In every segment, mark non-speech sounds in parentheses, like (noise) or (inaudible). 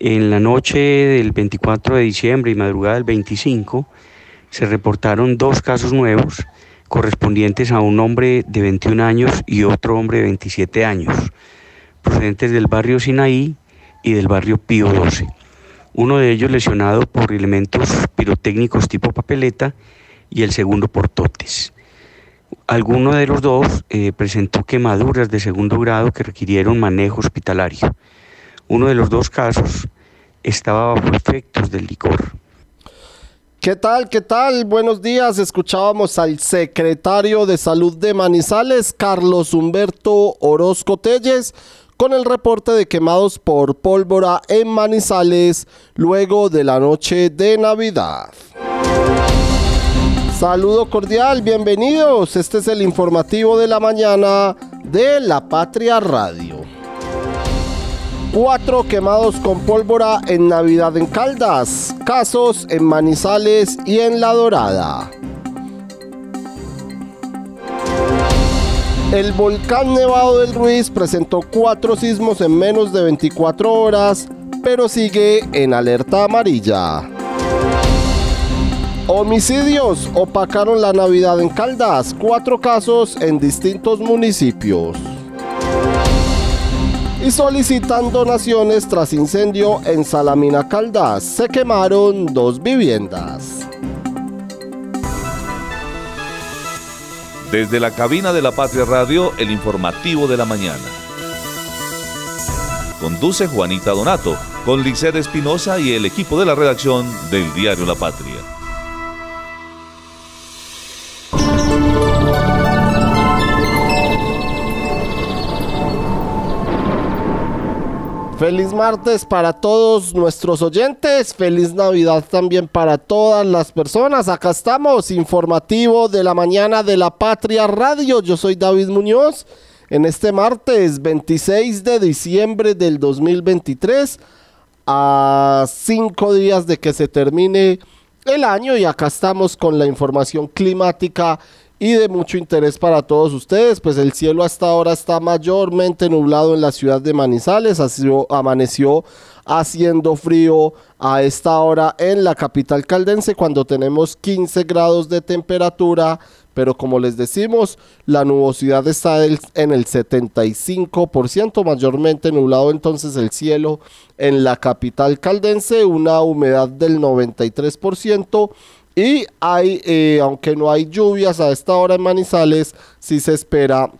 En la noche del 24 de diciembre y madrugada del 25 se reportaron dos casos nuevos correspondientes a un hombre de 21 años y otro hombre de 27 años, procedentes del barrio Sinaí y del barrio Pío 12. Uno de ellos lesionado por elementos pirotécnicos tipo papeleta y el segundo por totes. Alguno de los dos eh, presentó quemaduras de segundo grado que requirieron manejo hospitalario. Uno de los dos casos estaba bajo efectos del licor. ¿Qué tal? ¿Qué tal? Buenos días. Escuchábamos al secretario de Salud de Manizales, Carlos Humberto Orozco Telles, con el reporte de quemados por pólvora en Manizales luego de la noche de Navidad. Saludo cordial, bienvenidos. Este es el informativo de la mañana de La Patria Radio. Cuatro quemados con pólvora en Navidad en Caldas, casos en Manizales y en La Dorada. El volcán Nevado del Ruiz presentó cuatro sismos en menos de 24 horas, pero sigue en alerta amarilla. Homicidios opacaron la Navidad en Caldas, cuatro casos en distintos municipios. Y solicitan donaciones tras incendio en Salamina Caldas. Se quemaron dos viviendas. Desde la cabina de la Patria Radio, el informativo de la mañana. Conduce Juanita Donato, con Liced Espinosa y el equipo de la redacción del diario La Patria. Feliz martes para todos nuestros oyentes, feliz Navidad también para todas las personas. Acá estamos, informativo de la mañana de la Patria Radio. Yo soy David Muñoz. En este martes 26 de diciembre del 2023, a cinco días de que se termine el año y acá estamos con la información climática y de mucho interés para todos ustedes, pues el cielo hasta ahora está mayormente nublado en la ciudad de Manizales, así amaneció haciendo frío a esta hora en la capital caldense cuando tenemos 15 grados de temperatura, pero como les decimos, la nubosidad está en el 75%, mayormente nublado entonces el cielo en la capital caldense, una humedad del 93%, y hay, eh, aunque no hay lluvias a esta hora en Manizales, sí se espera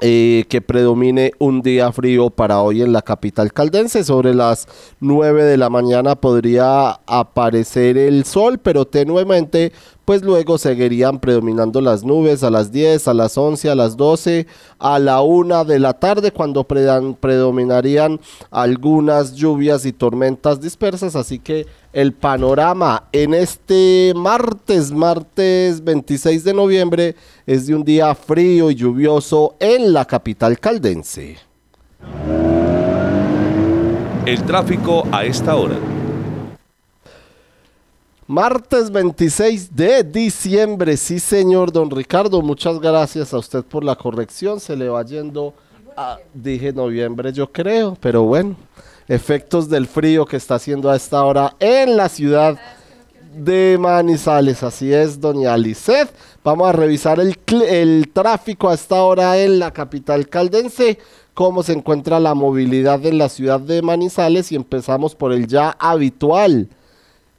eh, que predomine un día frío para hoy en la capital caldense. Sobre las 9 de la mañana podría aparecer el sol, pero tenuemente pues luego seguirían predominando las nubes a las 10, a las 11, a las 12, a la 1 de la tarde cuando predominarían algunas lluvias y tormentas dispersas, así que el panorama en este martes, martes 26 de noviembre, es de un día frío y lluvioso en la capital caldense. El tráfico a esta hora. Martes 26 de diciembre, sí señor don Ricardo, muchas gracias a usted por la corrección, se le va yendo a, dije noviembre yo creo, pero bueno, efectos del frío que está haciendo a esta hora en la ciudad de Manizales, así es doña Alicet, vamos a revisar el, el tráfico a esta hora en la capital caldense, cómo se encuentra la movilidad en la ciudad de Manizales y empezamos por el ya habitual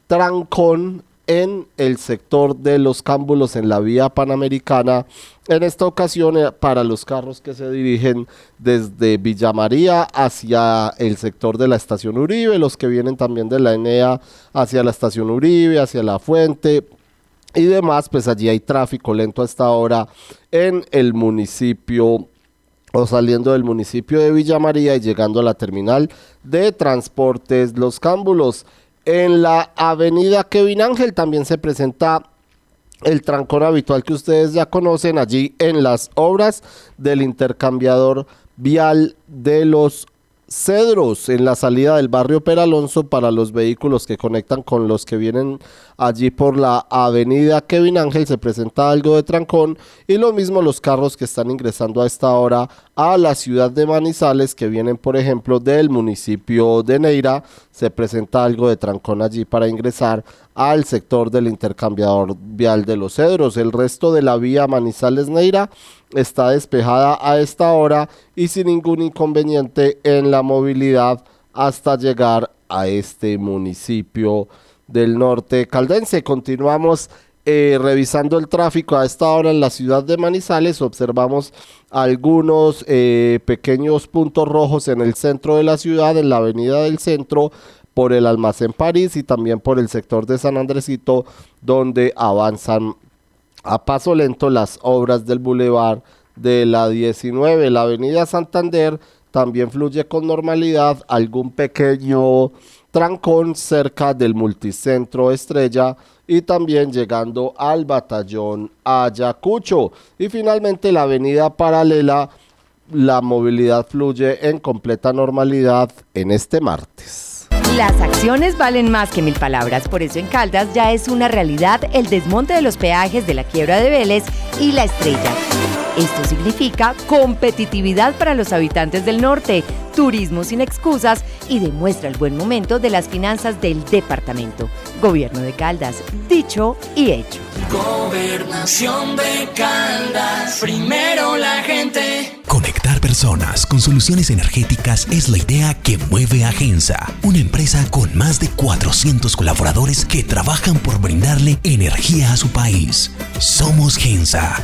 trancón en el sector de los cámbulos en la vía panamericana. En esta ocasión, eh, para los carros que se dirigen desde Villa María hacia el sector de la estación Uribe, los que vienen también de la ENEA hacia la estación Uribe, hacia la fuente y demás, pues allí hay tráfico lento hasta ahora en el municipio o saliendo del municipio de Villa María y llegando a la terminal de transportes Los Cámbulos En la avenida Kevin Ángel también se presenta el trancón habitual que ustedes ya conocen allí en las obras del intercambiador vial de los Cedros en la salida del barrio Peralonso para los vehículos que conectan con los que vienen allí por la avenida Kevin Ángel. Se presenta algo de trancón y lo mismo los carros que están ingresando a esta hora a la ciudad de Manizales que vienen por ejemplo del municipio de Neira. Se presenta algo de trancón allí para ingresar al sector del intercambiador vial de los Cedros. El resto de la vía Manizales Neira está despejada a esta hora y sin ningún inconveniente en la movilidad hasta llegar a este municipio del norte caldense. Continuamos eh, revisando el tráfico a esta hora en la ciudad de Manizales. Observamos algunos eh, pequeños puntos rojos en el centro de la ciudad, en la avenida del centro, por el almacén París y también por el sector de San Andresito, donde avanzan a paso lento las obras del bulevar de la 19. La avenida Santander también fluye con normalidad, algún pequeño trancón cerca del multicentro Estrella y también llegando al batallón Ayacucho. Y finalmente la avenida paralela, la movilidad fluye en completa normalidad en este martes. Las acciones valen más que mil palabras, por eso en Caldas ya es una realidad el desmonte de los peajes de la quiebra de Vélez y la estrella. Esto significa competitividad para los habitantes del norte, turismo sin excusas y demuestra el buen momento de las finanzas del departamento. Gobierno de Caldas, dicho y hecho. Gobernación de Caldas, primero la gente. Conectar personas con soluciones energéticas es la idea que mueve a Gensa, una empresa con más de 400 colaboradores que trabajan por brindarle energía a su país. Somos Gensa,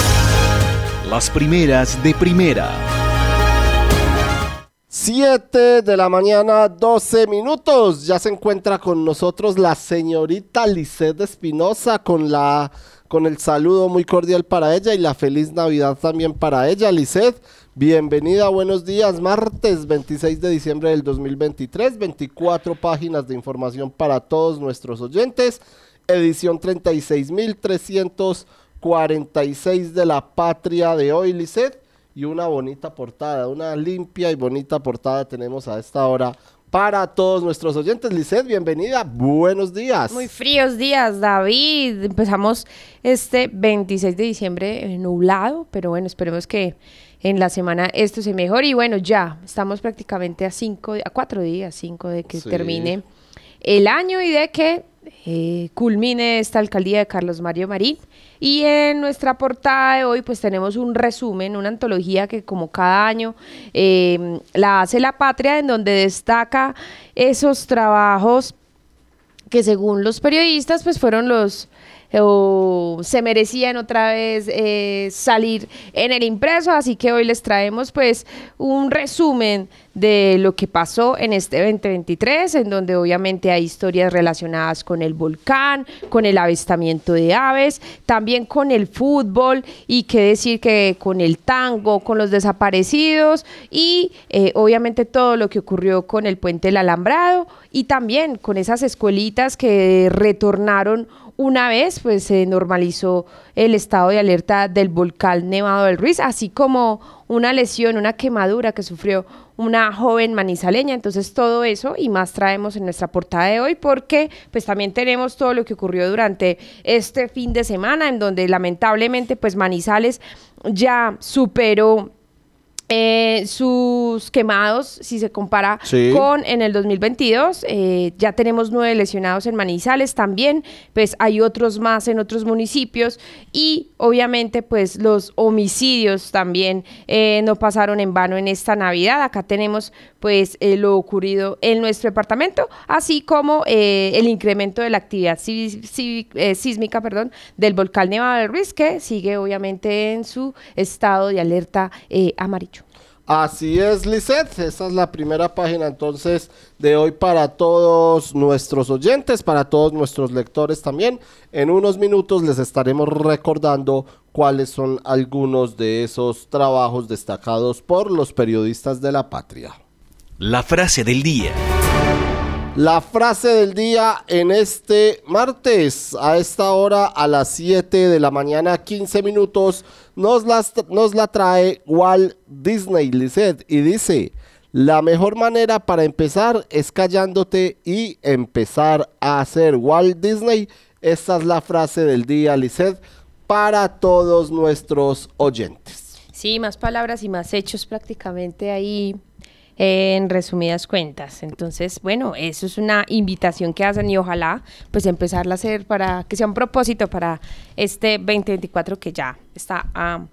Las primeras de primera. 7 de la mañana, 12 minutos. Ya se encuentra con nosotros la señorita Lisette Espinosa con la con el saludo muy cordial para ella y la feliz Navidad también para ella, Lisette. Bienvenida, buenos días. Martes 26 de diciembre del 2023, 24 páginas de información para todos nuestros oyentes. Edición 36.346 de la patria de hoy, Lisette y una bonita portada, una limpia y bonita portada tenemos a esta hora para todos nuestros oyentes. Lisset, bienvenida, buenos días. Muy fríos días, David. Empezamos este 26 de diciembre eh, nublado, pero bueno, esperemos que en la semana esto se mejore. Y bueno, ya estamos prácticamente a cinco, a cuatro días, cinco de que termine el año y de que eh, culmine esta alcaldía de Carlos Mario Marín. Y en nuestra portada de hoy pues tenemos un resumen, una antología que como cada año em, la hace La Patria, en donde destaca esos trabajos que según los periodistas pues fueron los o se merecían otra vez eh, salir en el impreso, así que hoy les traemos pues un resumen de lo que pasó en este 2023, en donde obviamente hay historias relacionadas con el volcán, con el avistamiento de aves, también con el fútbol y qué decir que con el tango, con los desaparecidos y eh, obviamente todo lo que ocurrió con el puente del alambrado y también con esas escuelitas que retornaron una vez pues se normalizó el estado de alerta del volcán Nevado del Ruiz, así como una lesión, una quemadura que sufrió una joven manizaleña. Entonces todo eso y más traemos en nuestra portada de hoy porque pues también tenemos todo lo que ocurrió durante este fin de semana en donde lamentablemente pues Manizales ya superó eh, sus quemados, si se compara Sí. con en el 2022, eh, ya tenemos nueve lesionados en Manizales también, pues hay otros más en otros municipios y obviamente pues los homicidios también eh, no pasaron en vano en esta Navidad. Acá tenemos pues eh, lo ocurrido en nuestro departamento, así como el incremento de la actividad sísmica perdón, del volcán Nevado del Ruiz, que sigue obviamente en su estado de alerta eh, Así es, Lisette. Esa es la primera página entonces de hoy para todos nuestros oyentes, para todos nuestros lectores también. En unos minutos les estaremos recordando cuáles son algunos de esos trabajos destacados por los periodistas de la patria. La frase del día. La frase del día en este martes, a esta hora, a las 7 de la mañana, 15 minutos, nos, las- nos la trae Walt Disney Lisset y dice, la mejor manera para empezar es callándote y empezar a hacer Walt Disney. Esta es la frase del día, Lisset, para todos nuestros oyentes. Sí, más palabras y más hechos prácticamente ahí en resumidas cuentas. Entonces, bueno, eso es una invitación que hacen y ojalá pues empezarla a hacer para que sea un propósito para este 2024 que ya está a,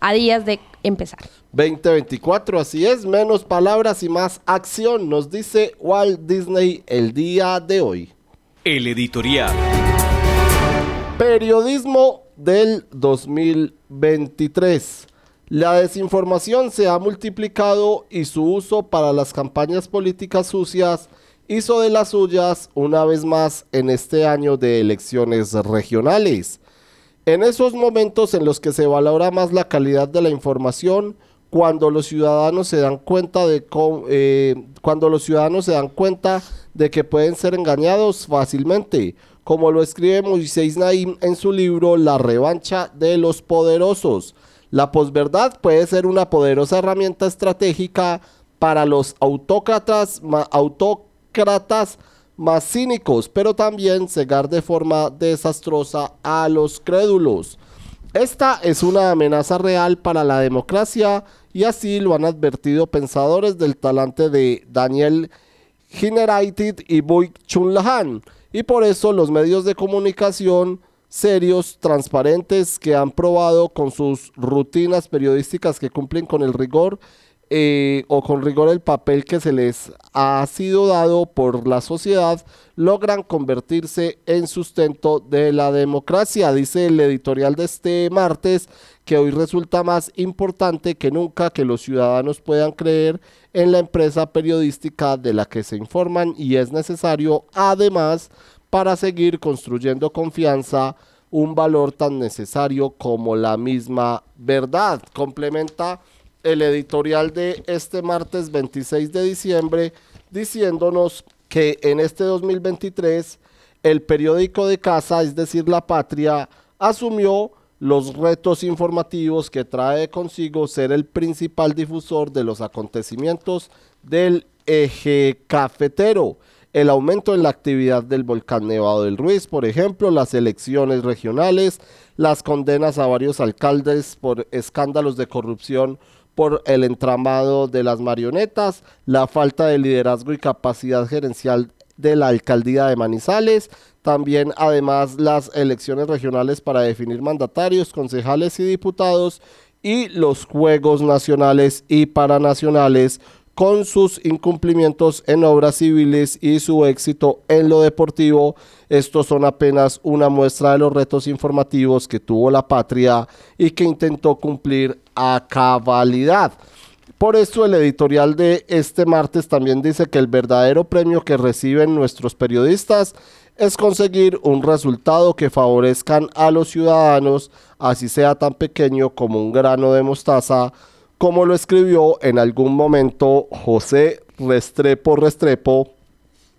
a días de empezar. 2024, así es, menos palabras y más acción, nos dice Walt Disney el día de hoy. El editorial. Periodismo del 2023. La desinformación se ha multiplicado y su uso para las campañas políticas sucias hizo de las suyas una vez más en este año de elecciones regionales. En esos momentos en los que se valora más la calidad de la información, cuando los ciudadanos se dan cuenta de eh, cuando los ciudadanos se dan cuenta de que pueden ser engañados fácilmente, como lo escribe Moisés Naim en su libro La revancha de los poderosos. La posverdad puede ser una poderosa herramienta estratégica para los autócratas, autócratas más cínicos, pero también cegar de forma desastrosa a los crédulos. Esta es una amenaza real para la democracia y así lo han advertido pensadores del talante de Daniel Generaitit y Boy Chunlahan. Y por eso los medios de comunicación serios, transparentes, que han probado con sus rutinas periodísticas que cumplen con el rigor eh, o con rigor el papel que se les ha sido dado por la sociedad, logran convertirse en sustento de la democracia. Dice el editorial de este martes que hoy resulta más importante que nunca que los ciudadanos puedan creer en la empresa periodística de la que se informan y es necesario además para seguir construyendo confianza un valor tan necesario como la misma verdad. Complementa el editorial de este martes 26 de diciembre diciéndonos que en este 2023 el periódico de casa, es decir, La Patria, asumió los retos informativos que trae consigo ser el principal difusor de los acontecimientos del eje cafetero. El aumento en la actividad del volcán Nevado del Ruiz, por ejemplo, las elecciones regionales, las condenas a varios alcaldes por escándalos de corrupción por el entramado de las marionetas, la falta de liderazgo y capacidad gerencial de la alcaldía de Manizales, también además las elecciones regionales para definir mandatarios, concejales y diputados y los juegos nacionales y paranacionales con sus incumplimientos en obras civiles y su éxito en lo deportivo. Estos son apenas una muestra de los retos informativos que tuvo la patria y que intentó cumplir a cabalidad. Por eso el editorial de este martes también dice que el verdadero premio que reciben nuestros periodistas es conseguir un resultado que favorezcan a los ciudadanos, así sea tan pequeño como un grano de mostaza, como lo escribió en algún momento José Restrepo Restrepo,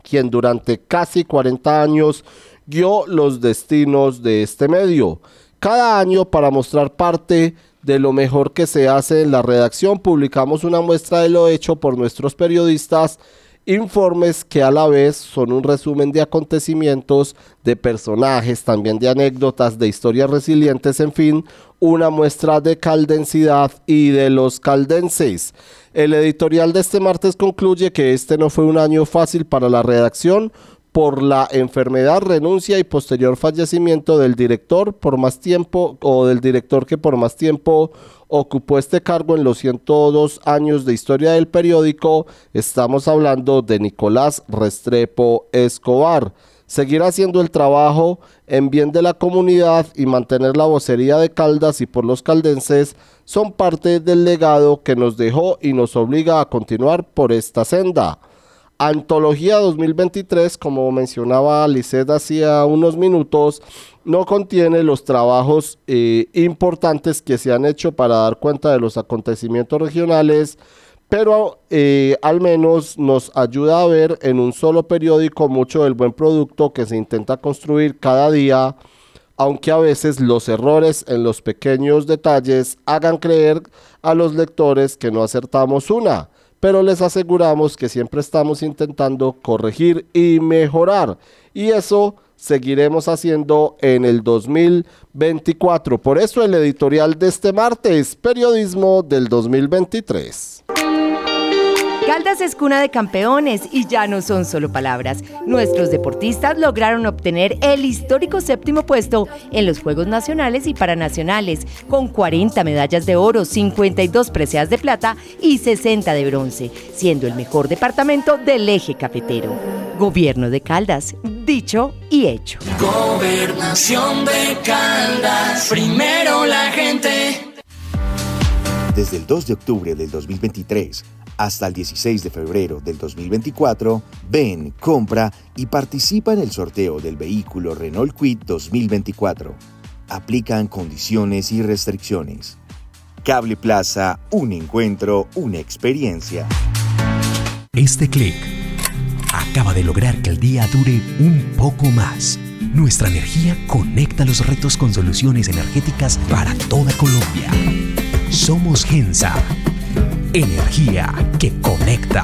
quien durante casi 40 años guió los destinos de este medio. Cada año para mostrar parte de lo mejor que se hace en la redacción, publicamos una muestra de lo hecho por nuestros periodistas informes que a la vez son un resumen de acontecimientos, de personajes, también de anécdotas, de historias resilientes, en fin, una muestra de caldensidad y de los caldenses. El editorial de este martes concluye que este no fue un año fácil para la redacción por la enfermedad, renuncia y posterior fallecimiento del director por más tiempo o del director que por más tiempo ocupó este cargo en los 102 años de historia del periódico. Estamos hablando de Nicolás Restrepo Escobar. Seguir haciendo el trabajo en bien de la comunidad y mantener la vocería de Caldas y por los caldenses son parte del legado que nos dejó y nos obliga a continuar por esta senda. Antología 2023, como mencionaba Lisset hacía unos minutos, no contiene los trabajos eh, importantes que se han hecho para dar cuenta de los acontecimientos regionales, pero eh, al menos nos ayuda a ver en un solo periódico mucho del buen producto que se intenta construir cada día, aunque a veces los errores en los pequeños detalles hagan creer a los lectores que no acertamos una pero les aseguramos que siempre estamos intentando corregir y mejorar. Y eso seguiremos haciendo en el 2024. Por eso el editorial de este martes, Periodismo del 2023. Caldas es cuna de campeones y ya no son solo palabras. Nuestros deportistas lograron obtener el histórico séptimo puesto en los Juegos Nacionales y Paranacionales, con 40 medallas de oro, 52 preseas de plata y 60 de bronce, siendo el mejor departamento del eje cafetero. Gobierno de Caldas, dicho y hecho. Gobernación de Caldas, primero la gente. Desde el 2 de octubre del 2023, hasta el 16 de febrero del 2024, ven, compra y participa en el sorteo del vehículo Renault Quid 2024. Aplican condiciones y restricciones. Cable Plaza, un encuentro, una experiencia. Este clic acaba de lograr que el día dure un poco más. Nuestra energía conecta los retos con soluciones energéticas para toda Colombia. Somos Gensa Energía que conecta.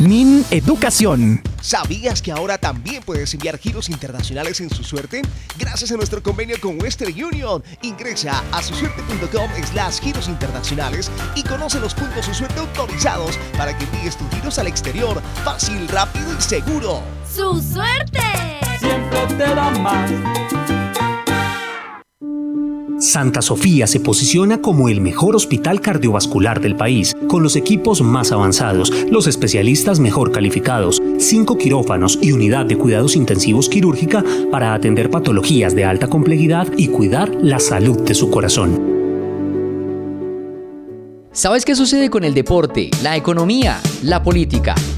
Min Educación. ¿Sabías que ahora también puedes enviar giros internacionales en su suerte? Gracias a nuestro convenio con Western Union. Ingresa a susuerte.com slash giros internacionales y conoce los puntos su suerte autorizados para que envíes tus giros al exterior fácil, rápido y seguro. ¡Su suerte! Siempre te da más. Santa Sofía se posiciona como el mejor hospital cardiovascular del país, con los equipos más avanzados, los especialistas mejor calificados, cinco quirófanos y unidad de cuidados intensivos quirúrgica para atender patologías de alta complejidad y cuidar la salud de su corazón. ¿Sabes qué sucede con el deporte, la economía, la política,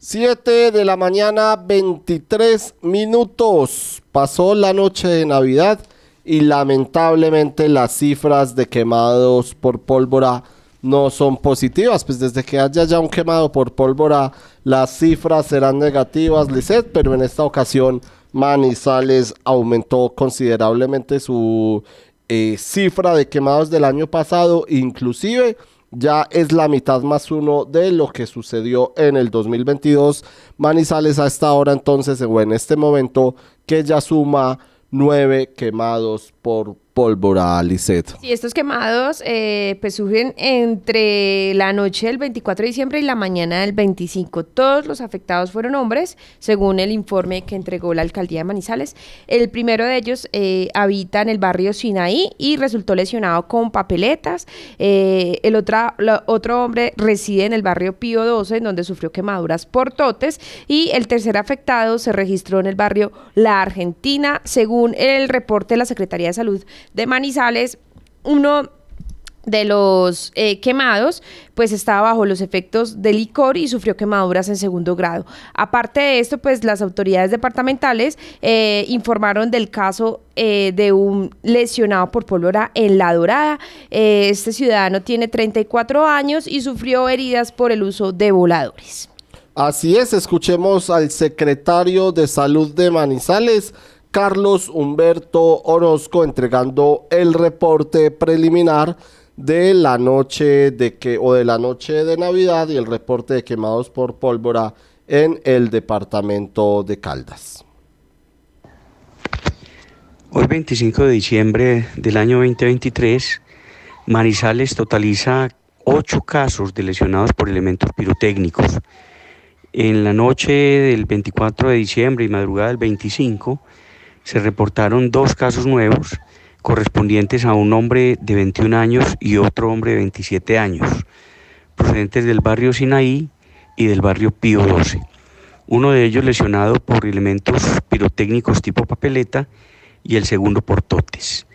7 de la mañana, 23 minutos. Pasó la noche de Navidad y lamentablemente las cifras de quemados por pólvora no son positivas. Pues desde que haya ya un quemado por pólvora, las cifras serán negativas, Lisset, pero en esta ocasión Manizales aumentó considerablemente su eh, cifra de quemados del año pasado, inclusive ya es la mitad más uno de lo que sucedió en el 2022. Manizales a esta hora entonces, o en este momento, que ya suma nueve quemados por pólvora, Lisset. Sí, estos quemados eh, pues surgen entre la noche del 24 de diciembre y la mañana del 25. Todos los afectados fueron hombres, según el informe que entregó la alcaldía de Manizales. El primero de ellos eh, habita en el barrio Sinaí y resultó lesionado con papeletas. Eh, el otra, otro hombre reside en el barrio Pío 12, en donde sufrió quemaduras por totes. Y el tercer afectado se registró en el barrio La Argentina, según el reporte de la Secretaría de Salud de Manizales, uno de los eh, quemados, pues estaba bajo los efectos de licor y sufrió quemaduras en segundo grado. Aparte de esto, pues las autoridades departamentales eh, informaron del caso eh, de un lesionado por pólvora en La Dorada. este ciudadano tiene 34 años y sufrió heridas por el uso de voladores. Así es, escuchemos al secretario de Salud de Manizales, Carlos Humberto Orozco entregando el reporte preliminar de la noche de que o de la noche de Navidad y el reporte de quemados por pólvora en el departamento de Caldas. Hoy 25 de diciembre del año 2023, Manizales totaliza ocho casos de lesionados por elementos pirotécnicos. En la noche del 24 de diciembre y madrugada del 25, se reportaron dos casos nuevos correspondientes a un hombre de 21 años y otro hombre de 27 años, procedentes del barrio Sinaí y del barrio Pío 12. Uno de ellos lesionado por elementos pirotécnicos tipo papeleta y el segundo por totes.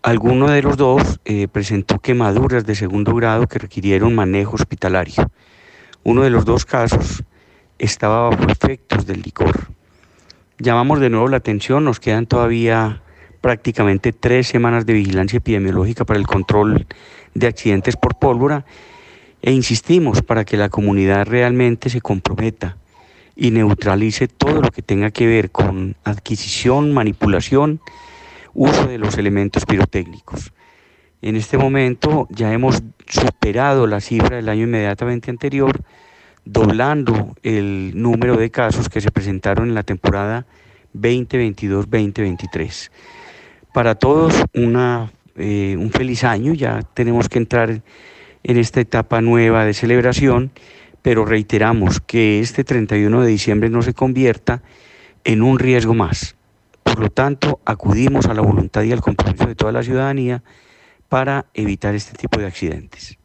Alguno de los dos eh, presentó quemaduras de segundo grado que requirieron manejo hospitalario. Uno de los dos casos estaba bajo efectos del licor. Llamamos de nuevo la atención, nos quedan todavía prácticamente tres semanas de vigilancia epidemiológica para el control de accidentes por pólvora e insistimos para que la comunidad realmente se comprometa y neutralice todo lo que tenga que ver con adquisición, manipulación, uso de los elementos pirotécnicos. En este momento ya hemos superado la cifra del año inmediatamente anterior, doblando el número de casos que se presentaron en la temporada 2022-2023. Para todos una, eh, un feliz año, ya tenemos que entrar en esta etapa nueva de celebración, pero reiteramos que este 31 de diciembre no se convierta en un riesgo más. Por lo tanto, acudimos a la voluntad y al compromiso de toda la ciudadanía para evitar este tipo de accidentes.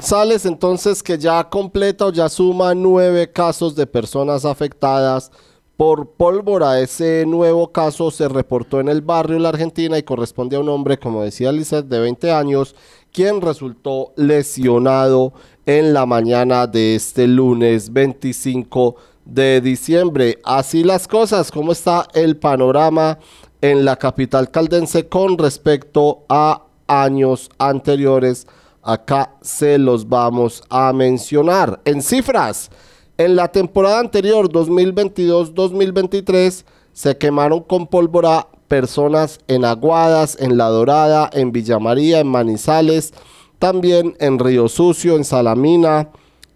Sales entonces que ya completa o ya suma nueve casos de personas afectadas por pólvora. Ese nuevo caso se reportó en el barrio La Argentina y corresponde a un hombre, como decía Lizeth, de 20 años, quien resultó lesionado en la mañana de este lunes 25 de diciembre. Así las cosas, ¿cómo está el panorama en la capital caldense con respecto a años anteriores? Acá se los vamos a mencionar. En cifras, en la temporada anterior, 2022-2023, se quemaron con pólvora personas en Aguadas, en La Dorada, en Villa María, en Manizales, también en Río Sucio, en Salamina,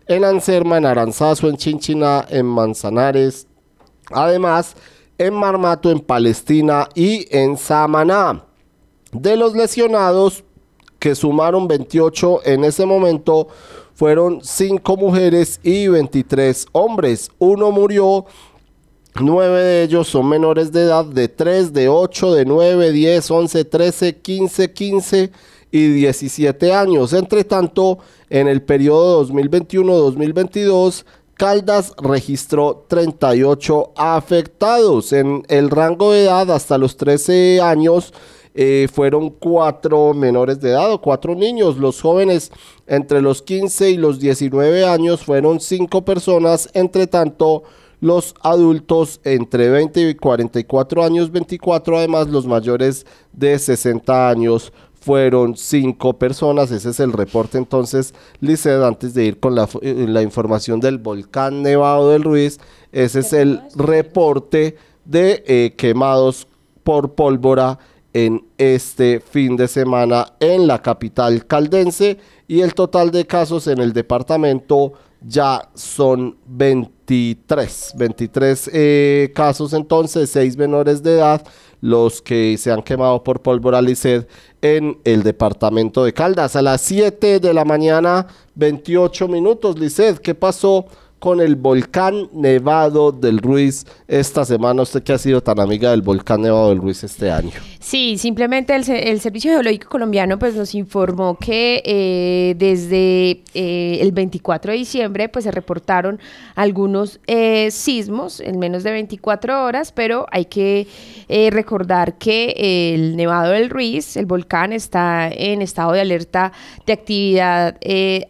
en Anserma, en Aranzazo, en Chinchina, en Manzanares, además en Marmato, en Palestina y en Samaná. De los lesionados, que sumaron 28 en ese momento, fueron 5 mujeres y 23 hombres. Uno murió, 9 de ellos son menores de edad de 3, de 8, de 9, 10, 11, 13, 15, 15 y 17 años. Entre tanto, en el periodo 2021-2022, Caldas registró 38 afectados. En el rango de edad hasta los 13 años, eh, fueron cuatro menores de edad o cuatro niños. Los jóvenes entre los 15 y los 19 años fueron cinco personas. Entre tanto, los adultos entre 20 y 44 años, 24, además los mayores de 60 años fueron cinco personas. Ese es el reporte entonces, Liced, antes de ir con la, eh, la, información del volcán Nevado del Ruiz, ese es el reporte de eh, quemados por pólvora en este fin de semana en la capital caldense y el total de casos en el departamento ya son 23, 23 eh, casos entonces, 6 menores de edad, los que se han quemado por pólvora Liced en el departamento de Caldas. A las 7 de la mañana, 28 minutos, Liced, ¿qué pasó con el volcán Nevado del Ruiz esta semana. Usted que ha sido tan amiga del volcán Nevado del Ruiz este año. Sí, simplemente el, el Servicio Geológico Colombiano pues nos informó que eh, desde eh, el 24 de diciembre pues se reportaron algunos eh, sismos en menos de 24 horas, pero hay que recordar que el Nevado del Ruiz, el volcán, está en estado de alerta de actividad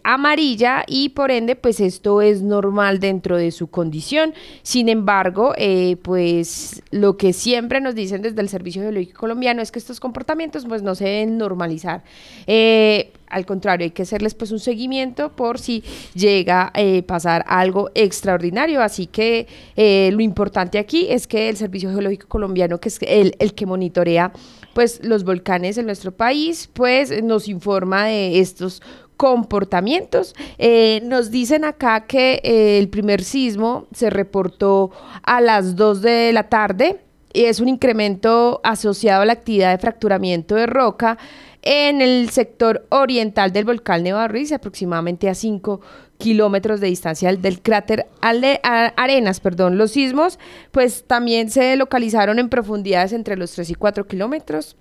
amarilla y por ende pues esto es normal dentro de su condición. Sin embargo, eh, pues lo que siempre nos dicen desde el Servicio Geológico Colombiano es que estos comportamientos pues no se deben normalizar. Eh, al contrario, hay que hacerles pues un seguimiento por si llega a eh, pasar algo extraordinario. Así que lo importante aquí es que el Servicio Geológico Colombiano, que es el, el que monitorea pues los volcanes en nuestro país, pues nos informa de estos comportamientos. Eh, nos dicen acá que eh, el primer sismo se reportó a las 2 de la tarde y es un incremento asociado a la actividad de fracturamiento de roca en el sector oriental del volcán Ruiz, aproximadamente a 5 kilómetros de distancia del cráter Arenas. Perdón. Los sismos pues también se localizaron en profundidades entre los 3 y 4 kilómetros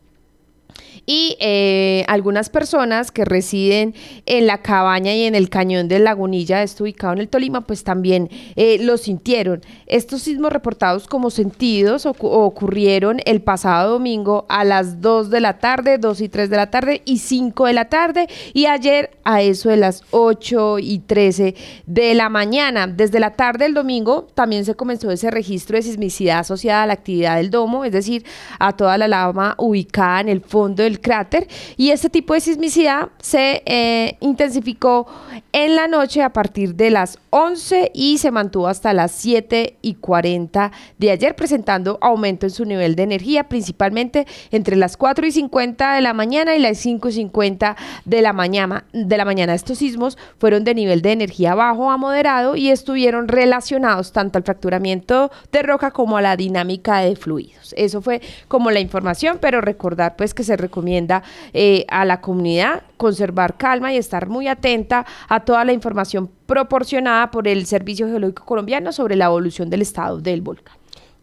y eh, algunas personas que residen en la cabaña y en el cañón de Lagunilla, esto ubicado en el Tolima, pues también eh, lo sintieron. Estos sismos reportados como sentidos ocurrieron el pasado domingo a las 2 de la tarde, 2 y 3 de la tarde y 5 de la tarde y ayer a eso de las 8 y 13 de la mañana. Desde la tarde del domingo también se comenzó ese registro de sismicidad asociada a la actividad del domo, es decir, a toda la lava ubicada en el fondo del cráter y este tipo de sismicidad se eh, intensificó en la noche a partir de las 11 y se mantuvo hasta las 7 y 40 de ayer presentando aumento en su nivel de energía principalmente entre las 4 y 50 de la mañana y las 5 y 50 de la mañana. De la mañana estos sismos fueron de nivel de energía bajo a moderado y estuvieron relacionados tanto al fracturamiento de roca como a la dinámica de fluidos. Eso fue como la información, pero recordar pues que se recomienda eh, a la comunidad conservar calma y estar muy atenta a toda la información proporcionada por el Servicio Geológico Colombiano sobre la evolución del estado del volcán.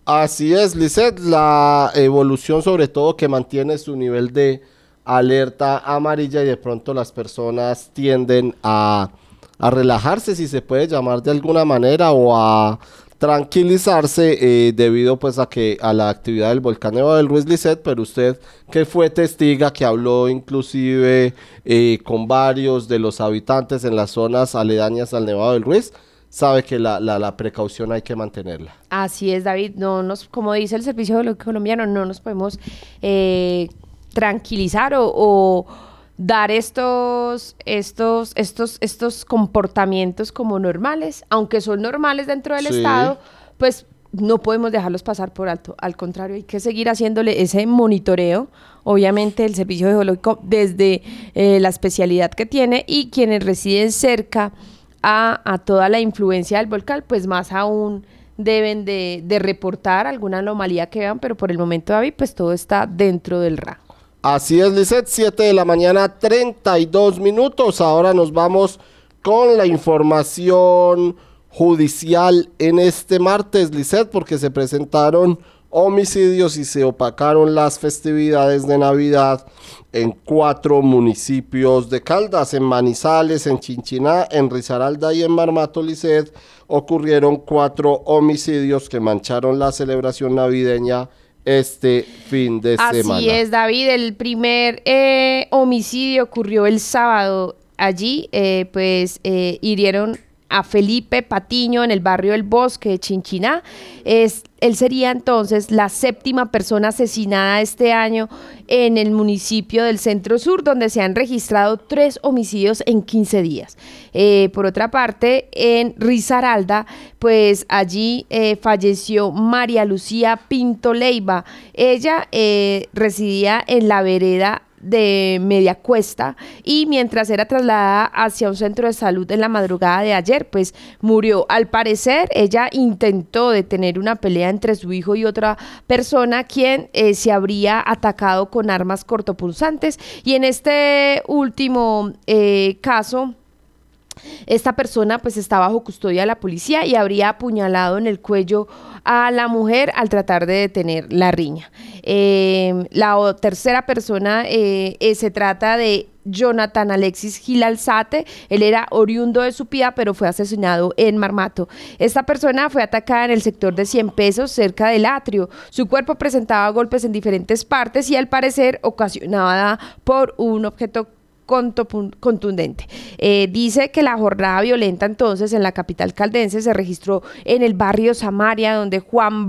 Así es, Lizeth, la evolución sobre todo que mantiene su nivel de alerta amarilla y de pronto las personas tienden a relajarse, si se puede llamar de alguna manera, o a tranquilizarse eh, debido pues a que a la actividad del volcán Nevado del Ruiz Lisset, pero usted que fue testiga, que habló inclusive eh, con varios de los habitantes en las zonas aledañas al Nevado del Ruiz, sabe que la, la, precaución hay que mantenerla. Así es, David, no nos, como dice el Servicio Colombiano, no nos podemos eh, tranquilizar o dar estos, estos, estos, estos comportamientos como normales, aunque son normales dentro del Estado, pues no podemos dejarlos pasar por alto. Al contrario, hay que seguir haciéndole ese monitoreo. Obviamente el servicio geológico desde eh, la especialidad que tiene y quienes residen cerca a, a, toda la influencia del volcán, pues más aún deben de, de reportar alguna anomalía que vean, pero por el momento, David, pues todo está dentro del rango. Así es, Lisset, 7 de la mañana, 32 minutos. Ahora nos vamos con la información judicial en este martes, Lisset, porque se presentaron homicidios y se opacaron las festividades de Navidad en cuatro municipios de Caldas, en Manizales, en Chinchiná, en Risaralda y en Marmato Lisset, ocurrieron cuatro homicidios que mancharon la celebración navideña este fin de semana. Así es, David. El primer eh, homicidio ocurrió el sábado. Allí, eh, pues, eh, hirieron a Felipe Patiño en el barrio El Bosque de Chinchiná. Es, él sería entonces la séptima persona asesinada este año en el municipio del Centro Sur, donde se han registrado tres homicidios en 15 días. Eh, por otra parte, en Risaralda, pues allí eh, falleció María Lucía Pinto Leiva. Ella eh, residía en la vereda de media cuesta y mientras era trasladada hacia un centro de salud en la madrugada de ayer, pues murió. Al parecer, ella intentó detener una pelea entre su hijo y otra persona quien eh, se habría atacado con armas cortopulsantes y en este último eh, caso esta persona pues está bajo custodia de la policía y habría apuñalado en el cuello a la mujer al tratar de detener la riña. Eh, la tercera persona eh, eh, se trata de Jonathan Alexis Gil Alzate. Él era oriundo de Supía, pero fue asesinado en Marmato. Esta persona fue atacada en el sector de 100 pesos, cerca del atrio. Su cuerpo presentaba golpes en diferentes partes y al parecer ocasionada por un objeto contundente. Eh, dice que la jornada violenta entonces en la capital caldense se registró en el barrio Samaria, donde Juan,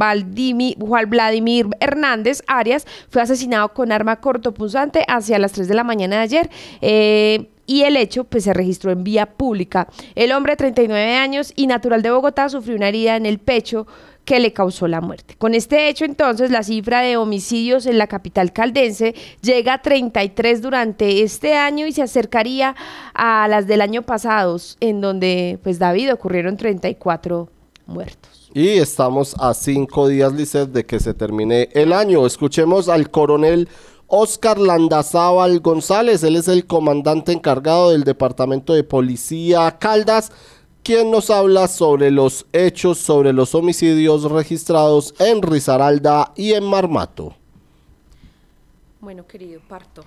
Juan Vladimir Hernández Arias fue asesinado con arma cortopunzante hacia las 3 de la mañana de ayer. Eh, y el hecho pues se registró en vía pública. El hombre de 39 años y natural de Bogotá sufrió una herida en el pecho que le causó la muerte. Con este hecho, entonces, la cifra de homicidios en la capital caldense llega a 33 durante este año y se acercaría a las del año pasado, en donde, pues, David, ocurrieron 34 muertos. Y estamos a cinco días, Lizeth, de que se termine el año. Escuchemos al coronel Oscar Landazábal González. Él es el comandante encargado del Departamento de Policía Caldas quien nos habla sobre los hechos, sobre los homicidios registrados en Risaralda y en Marmato. Bueno, querido, parto.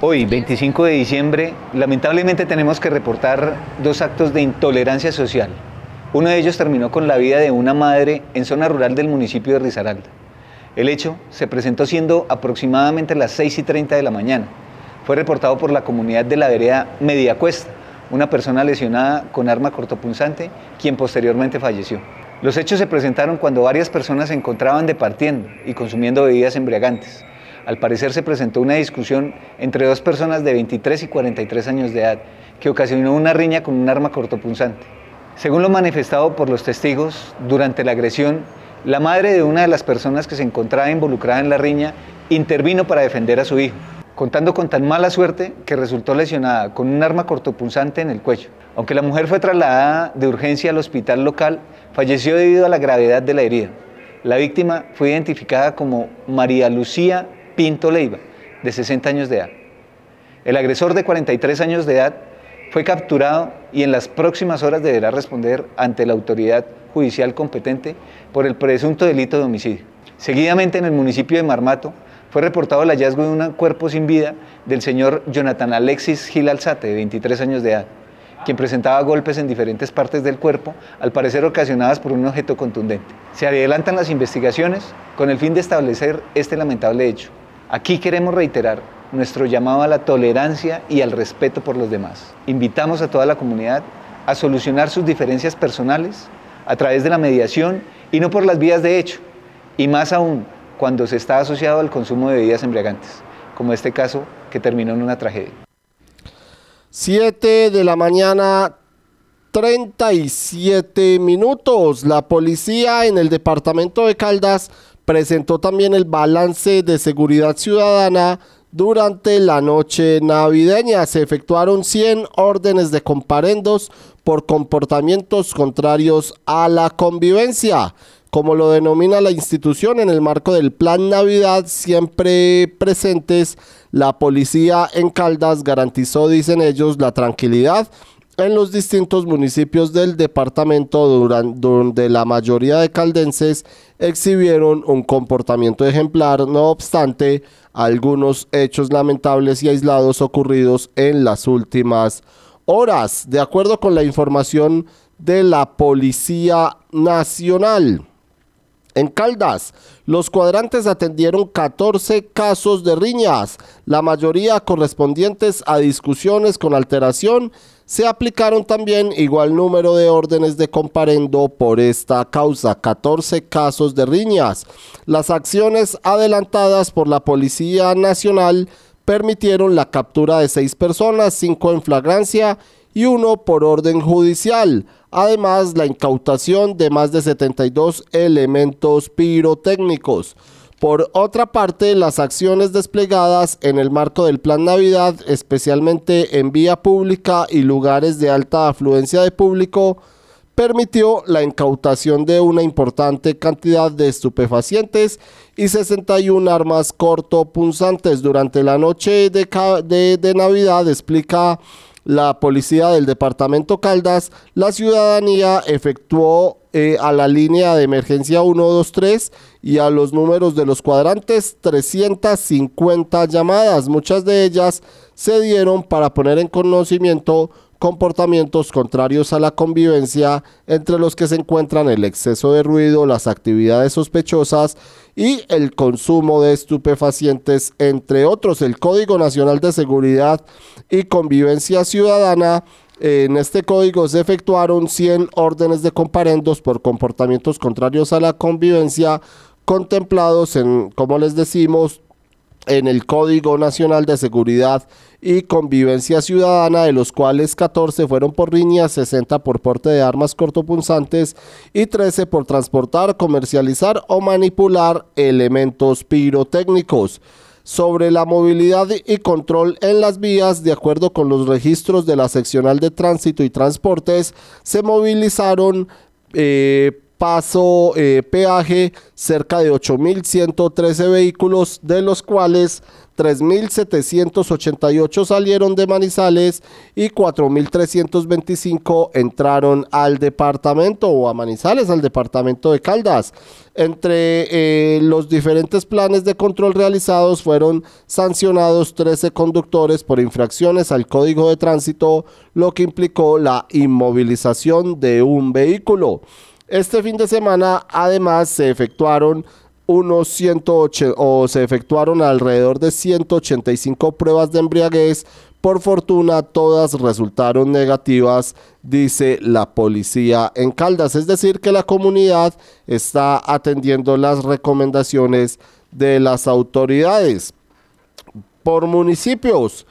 Hoy, 25 de diciembre, lamentablemente tenemos que reportar dos actos de intolerancia social. Uno de ellos terminó con la vida de una madre en zona rural del municipio de Risaralda. El hecho se presentó siendo aproximadamente las 6 y 30 de la mañana. Fue reportado por la comunidad de la vereda Mediacuesta, una persona lesionada con arma cortopunzante, quien posteriormente falleció. Los hechos se presentaron cuando varias personas se encontraban departiendo y consumiendo bebidas embriagantes. Al parecer se presentó una discusión entre dos personas de 23 y 43 años de edad, que ocasionó una riña con un arma cortopunzante. Según lo manifestado por los testigos, durante la agresión, la madre de una de las personas que se encontraba involucrada en la riña intervino para defender a su hijo contando con tan mala suerte que resultó lesionada con un arma cortopunzante en el cuello. Aunque la mujer fue trasladada de urgencia al hospital local, falleció debido a la gravedad de la herida. La víctima fue identificada como María Lucía Pinto Leiva, de 60 años de edad. El agresor de 43 años de edad fue capturado y en las próximas horas deberá responder ante la autoridad judicial competente por el presunto delito de homicidio. Seguidamente en el municipio de Marmato fue reportado el hallazgo de un cuerpo sin vida del señor Jonathan Alexis Gil Alzate, de 23 años de edad, quien presentaba golpes en diferentes partes del cuerpo, al parecer ocasionadas por un objeto contundente. Se adelantan las investigaciones con el fin de establecer este lamentable hecho. Aquí queremos reiterar nuestro llamado a la tolerancia y al respeto por los demás. Invitamos a toda la comunidad a solucionar sus diferencias personales a través de la mediación y no por las vías de hecho, y más aún cuando se está asociado al consumo de bebidas embriagantes, como este caso que terminó en una tragedia. 7 de la mañana, 37 minutos. La policía en el departamento de Caldas presentó también el balance de seguridad ciudadana durante la noche navideña. Se efectuaron 100 órdenes de comparendos por comportamientos contrarios a la convivencia como lo denomina la institución en el marco del Plan Navidad, siempre presentes, la policía en Caldas garantizó, dicen ellos, la tranquilidad en los distintos municipios del departamento donde la mayoría de caldenses exhibieron un comportamiento ejemplar, no obstante algunos hechos lamentables y aislados ocurridos en las últimas horas, de acuerdo con la información de la Policía Nacional. En Caldas, los cuadrantes atendieron 14 casos de riñas, la mayoría correspondientes a discusiones con alteración. Se aplicaron también igual número de órdenes de comparendo por esta causa, 14 casos de riñas. Las acciones adelantadas por la Policía Nacional permitieron la captura de seis personas, cinco en flagrancia y uno por orden judicial. Además, la incautación de más de 72 elementos pirotécnicos. Por otra parte, las acciones desplegadas en el marco del Plan Navidad, especialmente en vía pública y lugares de alta afluencia de público, permitió la incautación de una importante cantidad de estupefacientes y 61 armas cortopunzantes durante la noche de, de, Navidad, explica la policía del departamento Caldas, la ciudadanía efectuó eh, a la línea de emergencia 123 y a los números de los cuadrantes 350 llamadas. Muchas de ellas se dieron para poner en conocimiento comportamientos contrarios a la convivencia, entre los que se encuentran el exceso de ruido, las actividades sospechosas y el consumo de estupefacientes, entre otros. El Código Nacional de Seguridad y Convivencia Ciudadana en este código se efectuaron 100 órdenes de comparendos por comportamientos contrarios a la convivencia contemplados en, como les decimos, en el Código Nacional de Seguridad y Convivencia Ciudadana, de los cuales 14 fueron por riñas, 60 por porte de armas cortopunzantes y 13 por transportar, comercializar o manipular elementos pirotécnicos. Sobre la movilidad y control en las vías, de acuerdo con los registros de la seccional de tránsito y transportes, se movilizaron eh, paso eh, peaje cerca de 8.113 vehículos, de los cuales 3.788 salieron de Manizales y 4.325 entraron al departamento o a Manizales, al departamento de Caldas. Entre eh, los diferentes planes de control realizados fueron sancionados 13 conductores por infracciones al código de tránsito, lo que implicó la inmovilización de un vehículo. Este fin de semana además se efectuaron unos 108 o se efectuaron alrededor de 185 pruebas de embriaguez. Por fortuna todas resultaron negativas, dice la policía en Caldas. Es decir, que la comunidad está atendiendo las recomendaciones de las autoridades. Por municipios.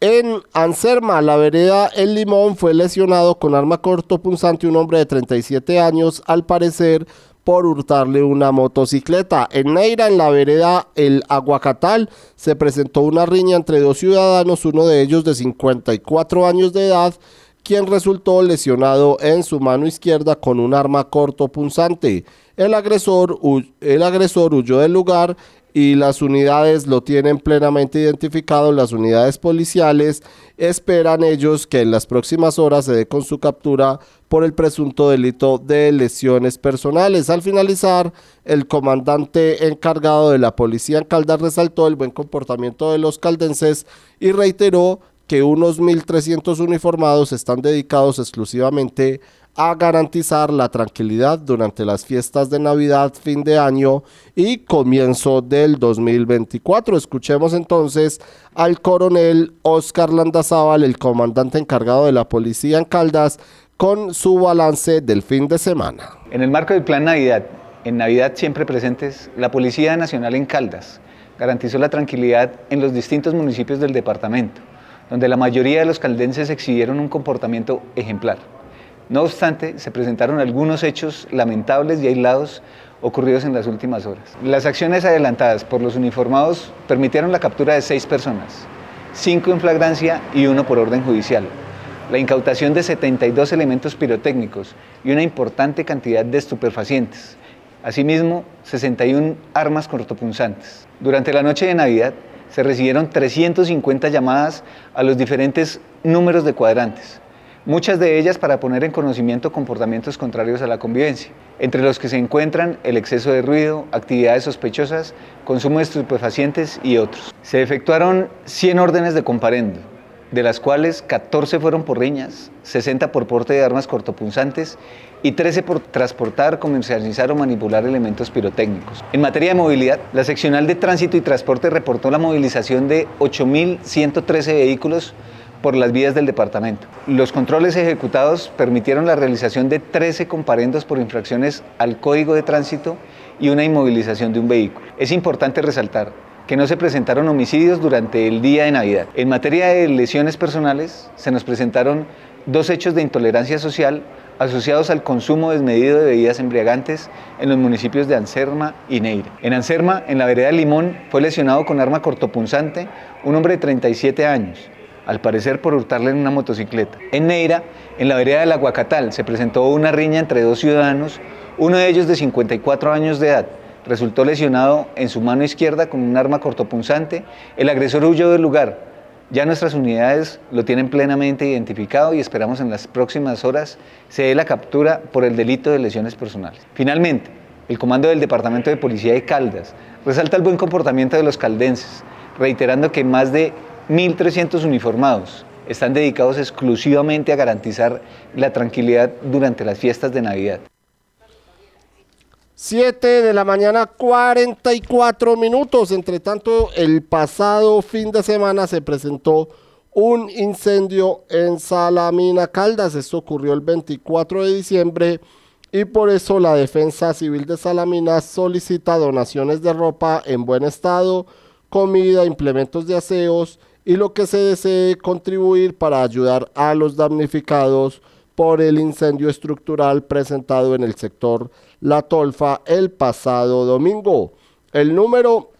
En Anserma, la vereda El Limón, fue lesionado con arma cortopunzante un hombre de 37 años, al parecer por hurtarle una motocicleta. En Neira, en la vereda El Aguacatal, se presentó una riña entre dos ciudadanos, uno de ellos de 54 años de edad, quien resultó lesionado en su mano izquierda con un arma cortopunzante. El agresor, el agresor huyó del lugar y las unidades lo tienen plenamente identificado, las unidades policiales esperan ellos que en las próximas horas se dé con su captura por el presunto delito de lesiones personales. Al finalizar, el comandante encargado de la policía en Caldas resaltó el buen comportamiento de los caldenses y reiteró que unos 1.300 uniformados están dedicados exclusivamente a garantizar la tranquilidad durante las fiestas de Navidad, fin de año y comienzo del 2024. Escuchemos entonces al coronel Oscar Landazábal, el comandante encargado de la policía en Caldas, con su balance del fin de semana. En el marco del Plan Navidad, en Navidad siempre presentes, la Policía Nacional en Caldas garantizó la tranquilidad en los distintos municipios del departamento, donde la mayoría de los caldenses exhibieron un comportamiento ejemplar. No obstante, se presentaron algunos hechos lamentables y aislados ocurridos en las últimas horas. Las acciones adelantadas por los uniformados permitieron la captura de seis personas, cinco en flagrancia y uno por orden judicial, la incautación de 72 elementos pirotécnicos y una importante cantidad de estupefacientes, asimismo 61 armas cortopunzantes. Durante la noche de Navidad se recibieron 350 llamadas a los diferentes números de cuadrantes, muchas de ellas para poner en conocimiento comportamientos contrarios a la convivencia, entre los que se encuentran el exceso de ruido, actividades sospechosas, consumo de estupefacientes y otros. Se efectuaron 100 órdenes de comparendo, de las cuales 14 fueron por riñas, 60 por porte de armas cortopunzantes y 13 por transportar, comercializar o manipular elementos pirotécnicos. En materia de movilidad, la seccional de tránsito y transporte reportó la movilización de 8.113 vehículos por las vías del departamento. Los controles ejecutados permitieron la realización de 13 comparendos por infracciones al Código de Tránsito y una inmovilización de un vehículo. Es importante resaltar que no se presentaron homicidios durante el día de Navidad. En materia de lesiones personales, se nos presentaron dos hechos de intolerancia social asociados al consumo desmedido de bebidas embriagantes en los municipios de Anserma y Neira. En Anserma, en la vereda Limón, fue lesionado con arma cortopunzante un hombre de 37 años, al parecer por hurtarle en una motocicleta. En Neira, en la vereda del Aguacatal, se presentó una riña entre dos ciudadanos, uno de ellos de 54 años de edad. Resultó lesionado en su mano izquierda con un arma cortopunzante. El agresor huyó del lugar, ya nuestras unidades lo tienen plenamente identificado y esperamos en las próximas horas se dé la captura por el delito de lesiones personales. Finalmente, el comando del Departamento de Policía de Caldas resalta el buen comportamiento de los caldenses, reiterando que más de 1.300 uniformados están dedicados exclusivamente a garantizar la tranquilidad durante las fiestas de Navidad. 7 de la mañana, 44 minutos. Entre tanto, el pasado fin de semana se presentó un incendio en Salamina Caldas. Esto ocurrió el 24 de diciembre y por eso la Defensa Civil de Salamina solicita donaciones de ropa en buen estado, comida, implementos de aseos y lo que se desee contribuir para ayudar a los damnificados por el incendio estructural presentado en el sector La Tolfa el pasado domingo. El número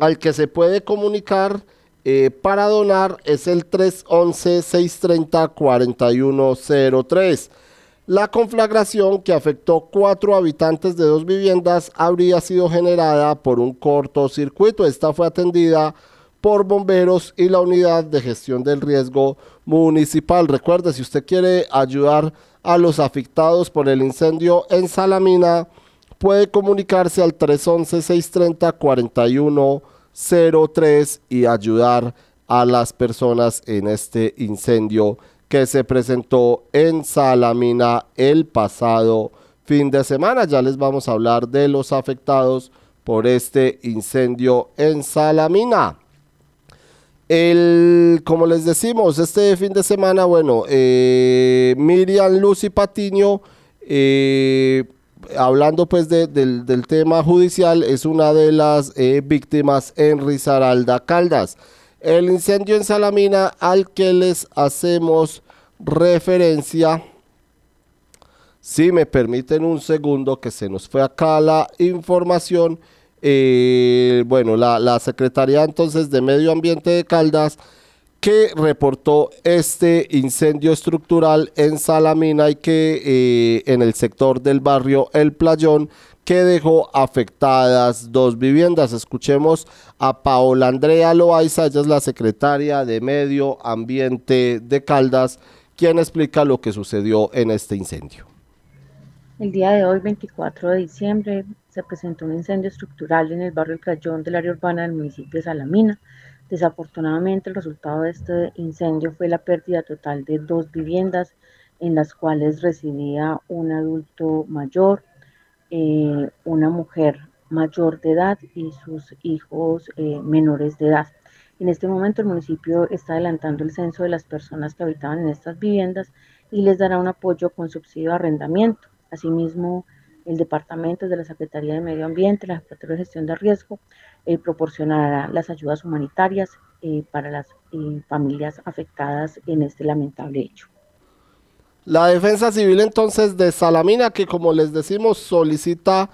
al que se puede comunicar eh, para donar es el 311-630-4103. La conflagración que afectó cuatro habitantes de dos viviendas habría sido generada por un cortocircuito. Esta fue atendida bomberos y la unidad de gestión del riesgo municipal. Recuerde, si usted quiere ayudar a los afectados por el incendio en Salamina, puede comunicarse al 311-630-4103 y ayudar a las personas en este incendio que se presentó en Salamina el pasado fin de semana. Ya les vamos a hablar de los afectados por este incendio en Salamina. El, como les decimos, este fin de semana, bueno, eh, Miriam Lucy Patiño, eh, hablando pues del, del, tema judicial, es una de las eh, víctimas en Risaralda Caldas. El incendio en Salamina al que les hacemos referencia, si me permiten un segundo que se nos fue acá la información, eh, bueno, la, la, Secretaría entonces de Medio Ambiente de Caldas que reportó este incendio estructural en Salamina y que eh, en el sector del barrio El Playón que dejó afectadas dos viviendas. Escuchemos a Paola Andrea Loaiza, ella es la secretaria de Medio Ambiente de Caldas, quien explica lo que sucedió en este incendio. El día de hoy, 24 de diciembre, se presentó un incendio estructural en el barrio El del área urbana del municipio de Salamina. Desafortunadamente, el resultado de este incendio fue la pérdida total de dos viviendas en las cuales residía un adulto mayor, eh, una mujer mayor de edad y sus hijos eh, menores de edad. En este momento el municipio está adelantando el censo de las personas que habitaban en estas viviendas y les dará un apoyo con subsidio de arrendamiento. Asimismo, el Departamento de la Secretaría de Medio Ambiente, la Secretaría de Gestión de Riesgo, eh, proporcionará las ayudas humanitarias eh, para las eh, familias afectadas en este lamentable hecho. La Defensa Civil entonces de Salamina, que como les decimos, solicita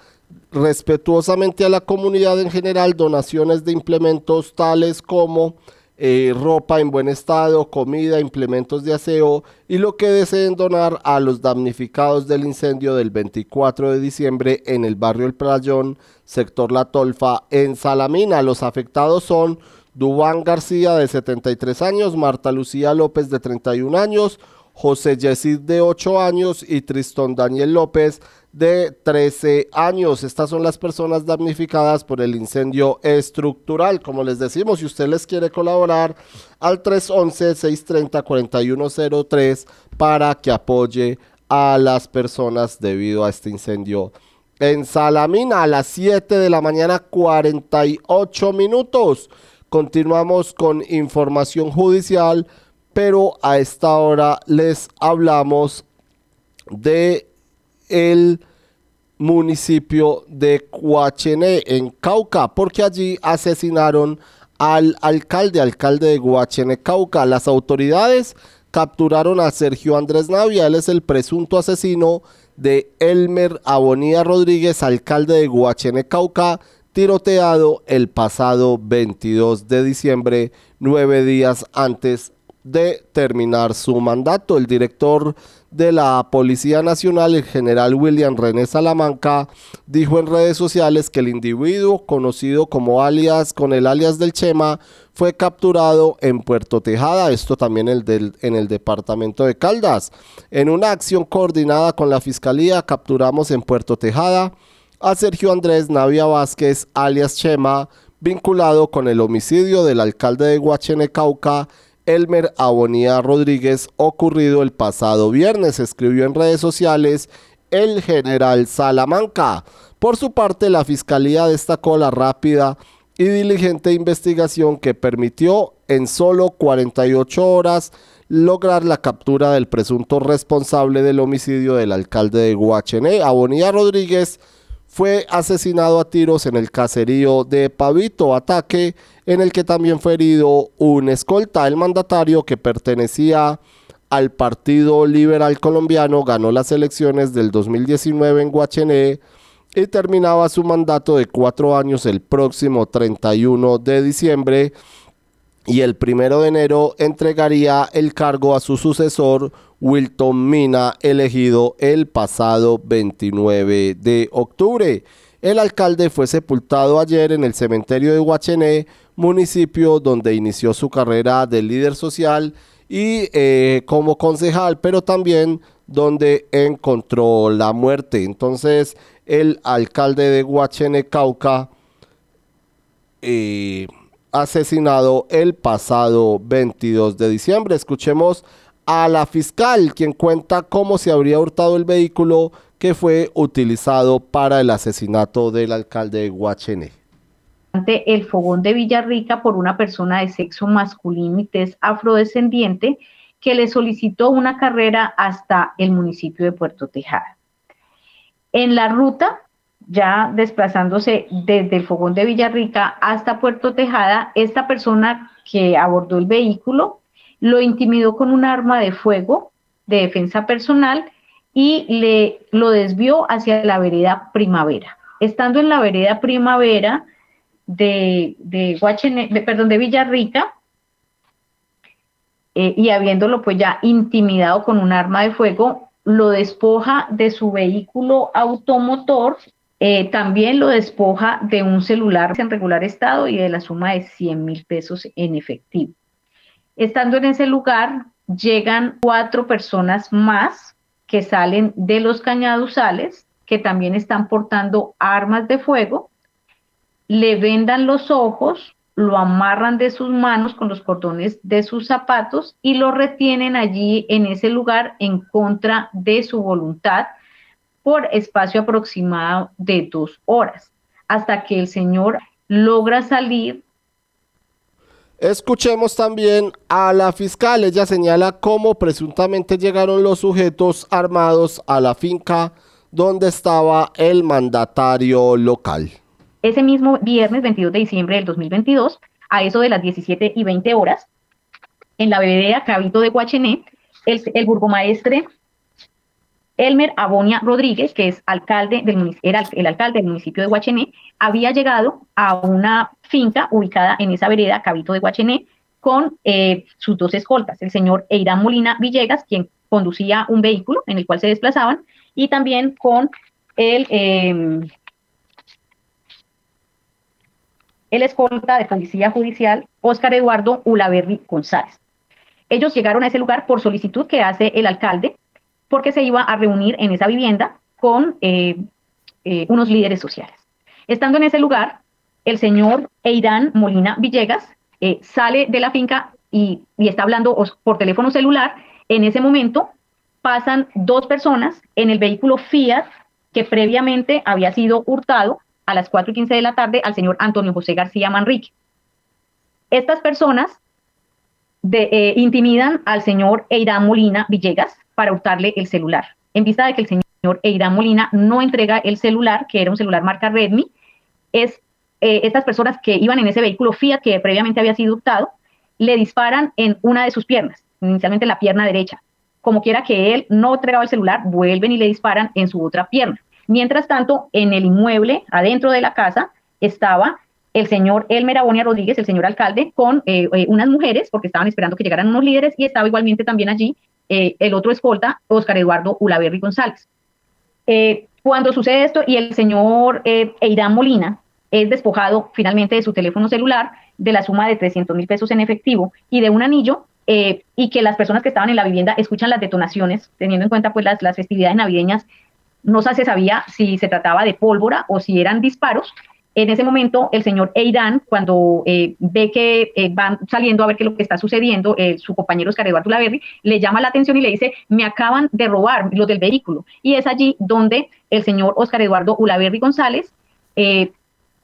respetuosamente a la comunidad en general donaciones de implementos tales como eh, ropa en buen estado, comida, implementos de aseo y lo que deseen donar a los damnificados del incendio del 24 de diciembre en el barrio El Playón, sector La Tolfa, en Salamina. Los afectados son Dubán García de 73 años, Marta Lucía López de 31 años, José Yesid de 8 años y Tristón Daniel López de 13 años. Estas son las personas damnificadas por el incendio estructural. Como les decimos, si usted les quiere colaborar al 311-630-4103 para que apoye a las personas debido a este incendio en Salamina a las 7 de la mañana 48 minutos. Continuamos con información judicial, pero a esta hora les hablamos de el municipio de Guachené en Cauca, porque allí asesinaron al alcalde, alcalde de Guachené, Cauca. Las autoridades capturaron a Sergio Andrés Navia, él es el presunto asesino de Elmer Abonía Rodríguez, alcalde de Guachené, Cauca, tiroteado el pasado 22 de diciembre, nueve días antes de terminar su mandato. El director de la Policía Nacional, el general William René Salamanca, dijo en redes sociales que el individuo conocido como alias con el alias del Chema fue capturado en Puerto Tejada, esto también el del, en el departamento de Caldas. En una acción coordinada con la Fiscalía capturamos en Puerto Tejada a Sergio Andrés Navia Vázquez, alias Chema, vinculado con el homicidio del alcalde de Guachene, Cauca, Elmer Abonía Rodríguez, ocurrido el pasado viernes, escribió en redes sociales el general Salamanca. Por su parte, la fiscalía destacó la rápida y diligente investigación que permitió en solo 48 horas lograr la captura del presunto responsable del homicidio del alcalde de Guachené, Abonía Rodríguez, fue asesinado a tiros en el caserío de Pavito, ataque en el que también fue herido un escolta. El mandatario que pertenecía al Partido Liberal Colombiano ganó las elecciones del 2019 en Guachené y terminaba su mandato de cuatro años el próximo 31 de diciembre y el primero de enero entregaría el cargo a su sucesor Wilton Mina, elegido el pasado 29 de octubre. El alcalde fue sepultado ayer en el cementerio de Huachené, municipio donde inició su carrera de líder social y eh, como concejal, pero también donde encontró la muerte. Entonces, el alcalde de Huachené, Cauca, eh, asesinado el pasado 22 de diciembre. Escuchemos a la fiscal, quien cuenta cómo se habría hurtado el vehículo que fue utilizado para el asesinato del alcalde de Guachené. El fogón de Villarrica por una persona de sexo masculino y tez afrodescendiente que le solicitó una carrera hasta el municipio de Puerto Tejada. En la ruta ya desplazándose desde el fogón de Villarrica hasta Puerto Tejada, esta persona que abordó el vehículo lo intimidó con un arma de fuego de defensa personal y le lo desvió hacia la vereda Primavera. Estando en la vereda Primavera de, de, perdón, de Villarrica, eh, y habiéndolo pues ya intimidado con un arma de fuego, lo despoja de su vehículo automotor eh, también lo despoja de un celular en regular estado y de la suma de 100 mil pesos en efectivo. Estando en ese lugar, llegan cuatro personas más que salen de los cañaduzales, que también están portando armas de fuego, le vendan los ojos, lo amarran de sus manos con los cordones de sus zapatos y lo retienen allí en ese lugar en contra de su voluntad por espacio aproximado de dos horas, hasta que el Señor logra salir. Escuchemos también a la fiscal. Ella señala cómo presuntamente llegaron los sujetos armados a la finca donde estaba el mandatario local. Ese mismo viernes 22 de diciembre del 2022, a eso de las 17 y 20 horas, en la vereda Cabito de Guachené, el, el burgomaestre Elmer Abonia Rodríguez, que es alcalde del, era el alcalde del municipio de Guachené, había llegado a una finca ubicada en esa vereda, Cabito de Guachené, con eh, sus dos escoltas, el señor Eirán Molina Villegas, quien conducía un vehículo en el cual se desplazaban, y también con el, em, escolta de policía judicial, Óscar Eduardo Ulaverri González. Ellos llegaron a ese lugar por solicitud que hace el alcalde porque se iba a reunir en esa vivienda con eh, eh, unos líderes sociales. Estando en ese lugar, el señor Eirán Molina Villegas eh, sale de la finca y, está hablando por teléfono celular. En ese momento pasan dos personas en el vehículo Fiat que previamente había sido hurtado a las 4 y 15 de la tarde al señor Antonio José García Manrique. Estas personas intimidan al señor Eirán Molina Villegas para hurtarle el celular. En vista de que el señor Eirán Molina no entrega el celular, que era un celular marca Redmi, es eh, estas personas que iban en ese vehículo Fiat que previamente había sido hurtado, le disparan en una de sus piernas, inicialmente en la pierna derecha. Como quiera que él no entregaba el celular, vuelven y le disparan en su otra pierna. Mientras tanto, en el inmueble, adentro de la casa, estaba el señor Elmer Abonia Rodríguez, el señor alcalde, con eh, eh, unas mujeres, porque estaban esperando que llegaran unos líderes, y estaba igualmente también allí eh, el otro escolta, Oscar Eduardo Ulaverri González. cuando sucede esto y el señor Eirán Molina es despojado finalmente de su teléfono celular, de la suma de 300 mil pesos en efectivo y de un anillo, y que las personas que estaban en la vivienda escuchan las detonaciones, teniendo en cuenta pues las, las festividades navideñas, no se sabía si se trataba de pólvora o si eran disparos, en ese momento, el señor Eidan, cuando eh, ve que eh, van saliendo a ver qué es lo que está sucediendo, eh, su compañero Oscar Eduardo Laverri le llama la atención y le dice, me acaban de robar los del vehículo. Y es allí donde el señor Oscar Eduardo Ulaverri González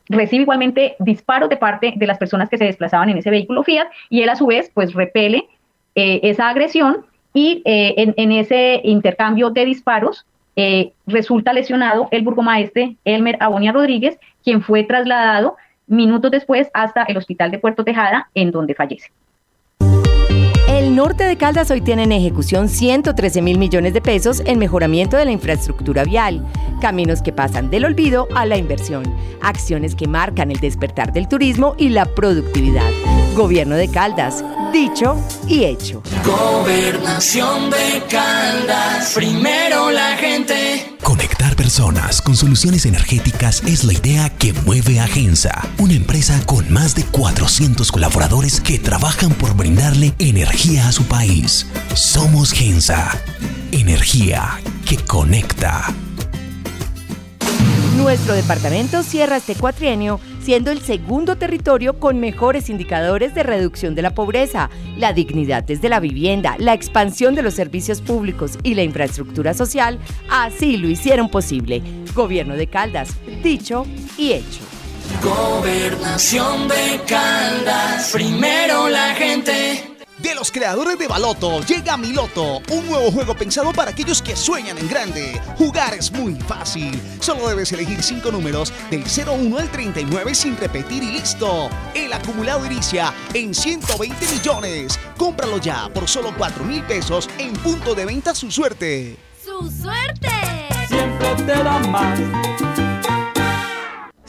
recibe igualmente disparos de parte de las personas que se desplazaban en ese vehículo Fiat y él a su vez pues repele esa agresión y en, ese intercambio de disparos resulta lesionado el burgomaestre Elmer Abonia Rodríguez quien fue trasladado minutos después hasta el hospital de Puerto Tejada, en donde fallece. El norte de Caldas hoy tiene en ejecución 113 mil millones de pesos en mejoramiento de la infraestructura vial, caminos que pasan del olvido a la inversión, acciones que marcan el despertar del turismo y la productividad. Gobierno de Caldas, dicho y hecho. Gobernación de Caldas, primero la gente. Conectar personas con soluciones energéticas es la idea que mueve a Gensa, una empresa con más de 400 colaboradores que trabajan por brindarle energía a su país. Somos Gensa, energía que conecta. Nuestro departamento cierra este cuatrienio siendo el segundo territorio con mejores indicadores de reducción de la pobreza, la dignidad desde la vivienda, la expansión de los servicios públicos y la infraestructura social, así lo hicieron posible. Gobierno de Caldas, dicho y hecho. Gobernación de Caldas, primero la gente. De los creadores de Baloto llega Miloto, un nuevo juego pensado para aquellos que sueñan en grande. Jugar es muy fácil. Solo debes elegir 5 números del 01 al 39 sin repetir y listo. El acumulado inicia en 120 millones. Cómpralo ya por solo 4 mil pesos en punto de venta su suerte. ¡Su suerte! Siempre te da más.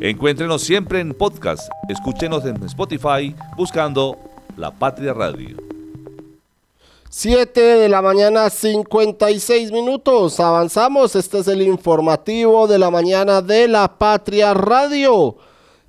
Encuéntrenos siempre en podcast. Escúchenos en Spotify buscando La Patria Radio. 7 de la mañana, 56 minutos. Avanzamos. Este es el informativo de la mañana de La Patria Radio.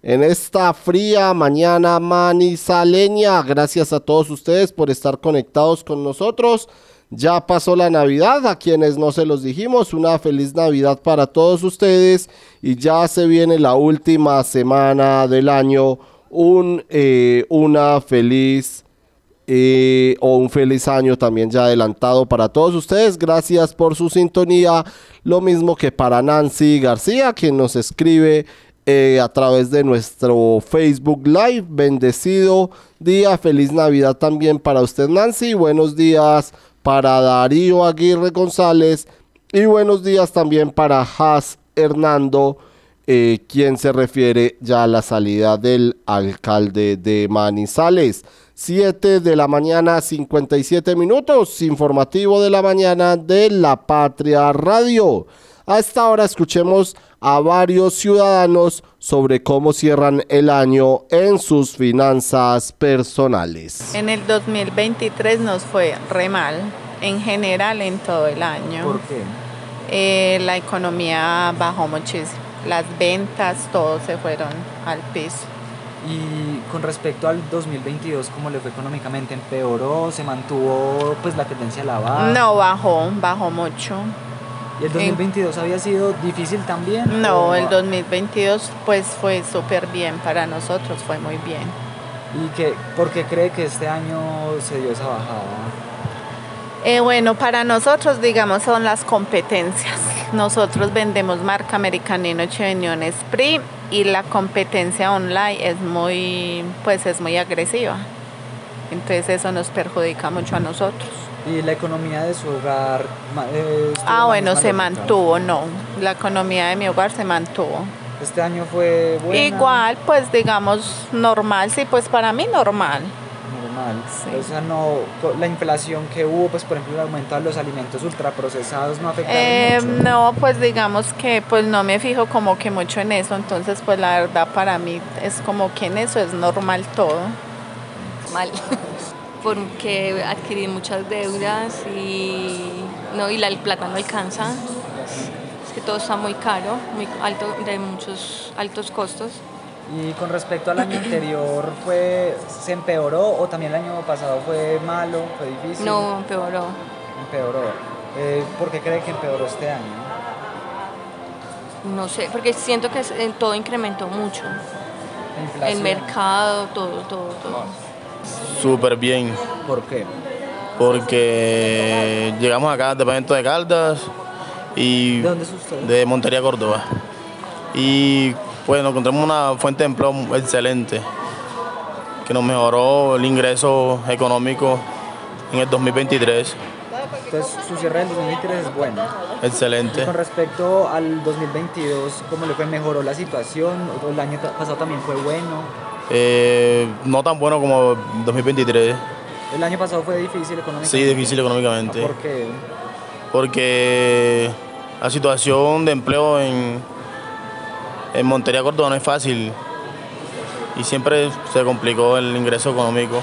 En esta fría mañana manizaleña. Gracias a todos ustedes por estar conectados con nosotros. Ya pasó la Navidad, a quienes no se los dijimos, una feliz Navidad para todos ustedes y ya se viene la última semana del año, un, eh, una feliz eh, o un feliz año también ya adelantado para todos ustedes. Gracias por su sintonía, lo mismo que para Nancy García, quien nos escribe eh, a través de nuestro Facebook Live. Bendecido día, feliz Navidad también para usted Nancy, buenos días para Darío Aguirre González y buenos días también para Has Hernando, eh, quien se refiere ya a la salida del alcalde de Manizales. 7 de la mañana, 57 minutos, informativo de la mañana de La Patria Radio. A esta hora escuchemos a varios ciudadanos sobre cómo cierran el año en sus finanzas personales. En el 2023 nos fue re mal, en general en todo el año. ¿Por qué? eh, la economía bajó muchísimo. Las ventas, todo se fueron al piso. Y con respecto al 2022, ¿cómo le fue económicamente? ¿Empeoró? ¿Se mantuvo pues la tendencia a la baja? No, bajó, bajó mucho. ¿Y el 2022 había sido difícil también? No, ¿O- el 2022 pues fue súper bien para nosotros, fue muy bien. ¿Y qué, por qué cree que este año se dio esa bajada? Eh, bueno, para nosotros, digamos, son las competencias. Nosotros vendemos marca Americanino Cheveñón Spree y la competencia online es muy, pues es muy agresiva. Entonces eso nos perjudica mucho a nosotros. ¿Y la economía de su hogar? eh, Ah, bueno, se lógica? mantuvo, no. La economía de mi hogar se mantuvo. Este año fue buena. Igual, pues digamos, normal, sí, pues para mí normal. Normal. O sea, no, la inflación que hubo, pues por ejemplo, el aumento de los alimentos ultraprocesados no afectaron Eh, mucho. no, pues digamos que pues no me fijo como que mucho en eso, entonces pues la verdad para mí es como que en eso es normal todo. mal (laughs) porque adquirí muchas deudas y no y la el plata no alcanza. Es que todo está muy caro muy alto de muchos altos costos. Y con respecto al año anterior, fue, ¿se empeoró o también el año pasado fue malo, fue difícil? no empeoró. Empeoró. Eh, ¿Por qué cree que empeoró este año? no sé porque siento que eh, todo incrementó mucho. El mercado todo todo todo Súper bien. ¿Por qué? Porque llegamos acá al departamento de Caldas y ¿De dónde es usted? de Montería, Córdoba. Y pues nos encontramos una fuente de empleo excelente que nos mejoró el ingreso económico en el 2023. Entonces, su cierre del 2023 es bueno. Excelente. Y con respecto al 2022, ¿cómo le fue? ¿Mejoró la situación? ¿O el año pasado también fue bueno? Eh, no tan bueno como 2023. ¿El año pasado fue difícil económicamente? Sí, difícil económicamente. ¿Por qué? Porque la situación de empleo en, en Montería, Córdoba no es fácil y siempre se complicó el ingreso económico.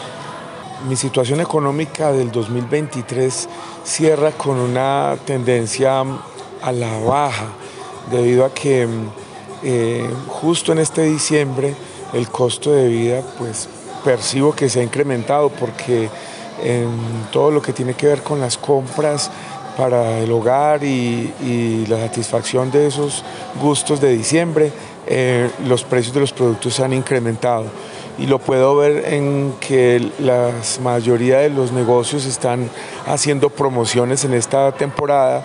Mi situación económica del 2023 cierra con una tendencia a la baja, debido a que eh, justo en este diciembre el costo de vida, pues percibo que se ha incrementado porque en todo lo que tiene que ver con las compras para el hogar y, la satisfacción de esos gustos de diciembre, eh, los precios de los productos se han incrementado. Y lo puedo ver en que la mayoría de los negocios están haciendo promociones en esta temporada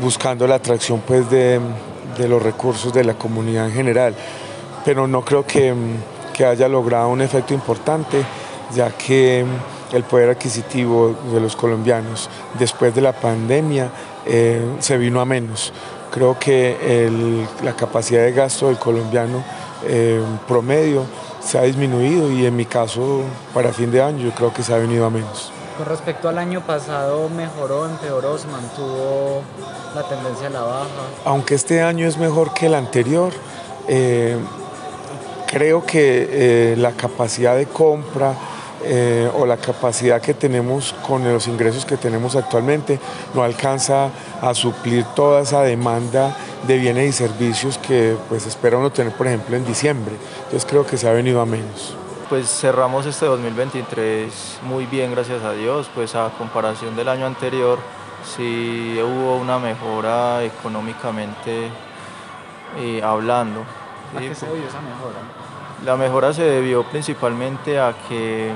buscando la atracción pues de los recursos de la comunidad en general pero no creo que, mm, que haya logrado un efecto importante ya que mm, el poder adquisitivo de los colombianos después de la pandemia eh, se vino a menos creo que el- la capacidad de gasto del colombiano eh, promedio se ha disminuido y en mi caso para fin de año yo creo que se ha venido a menos. Con respecto al año pasado, ¿mejoró, empeoró, se mantuvo la tendencia a la baja? Aunque este año es mejor que el anterior, eh, creo que eh, la capacidad de compra eh, o la capacidad que tenemos con los ingresos que tenemos actualmente no alcanza a suplir toda esa demanda de bienes y servicios que pues espera uno tener por ejemplo en diciembre. Entonces creo que se ha venido a menos. Pues cerramos este 2023 muy bien, gracias a Dios, pues a comparación del año anterior sí hubo una mejora económicamente eh, hablando. ¿A qué se debió esa mejora? La mejora se debió principalmente a que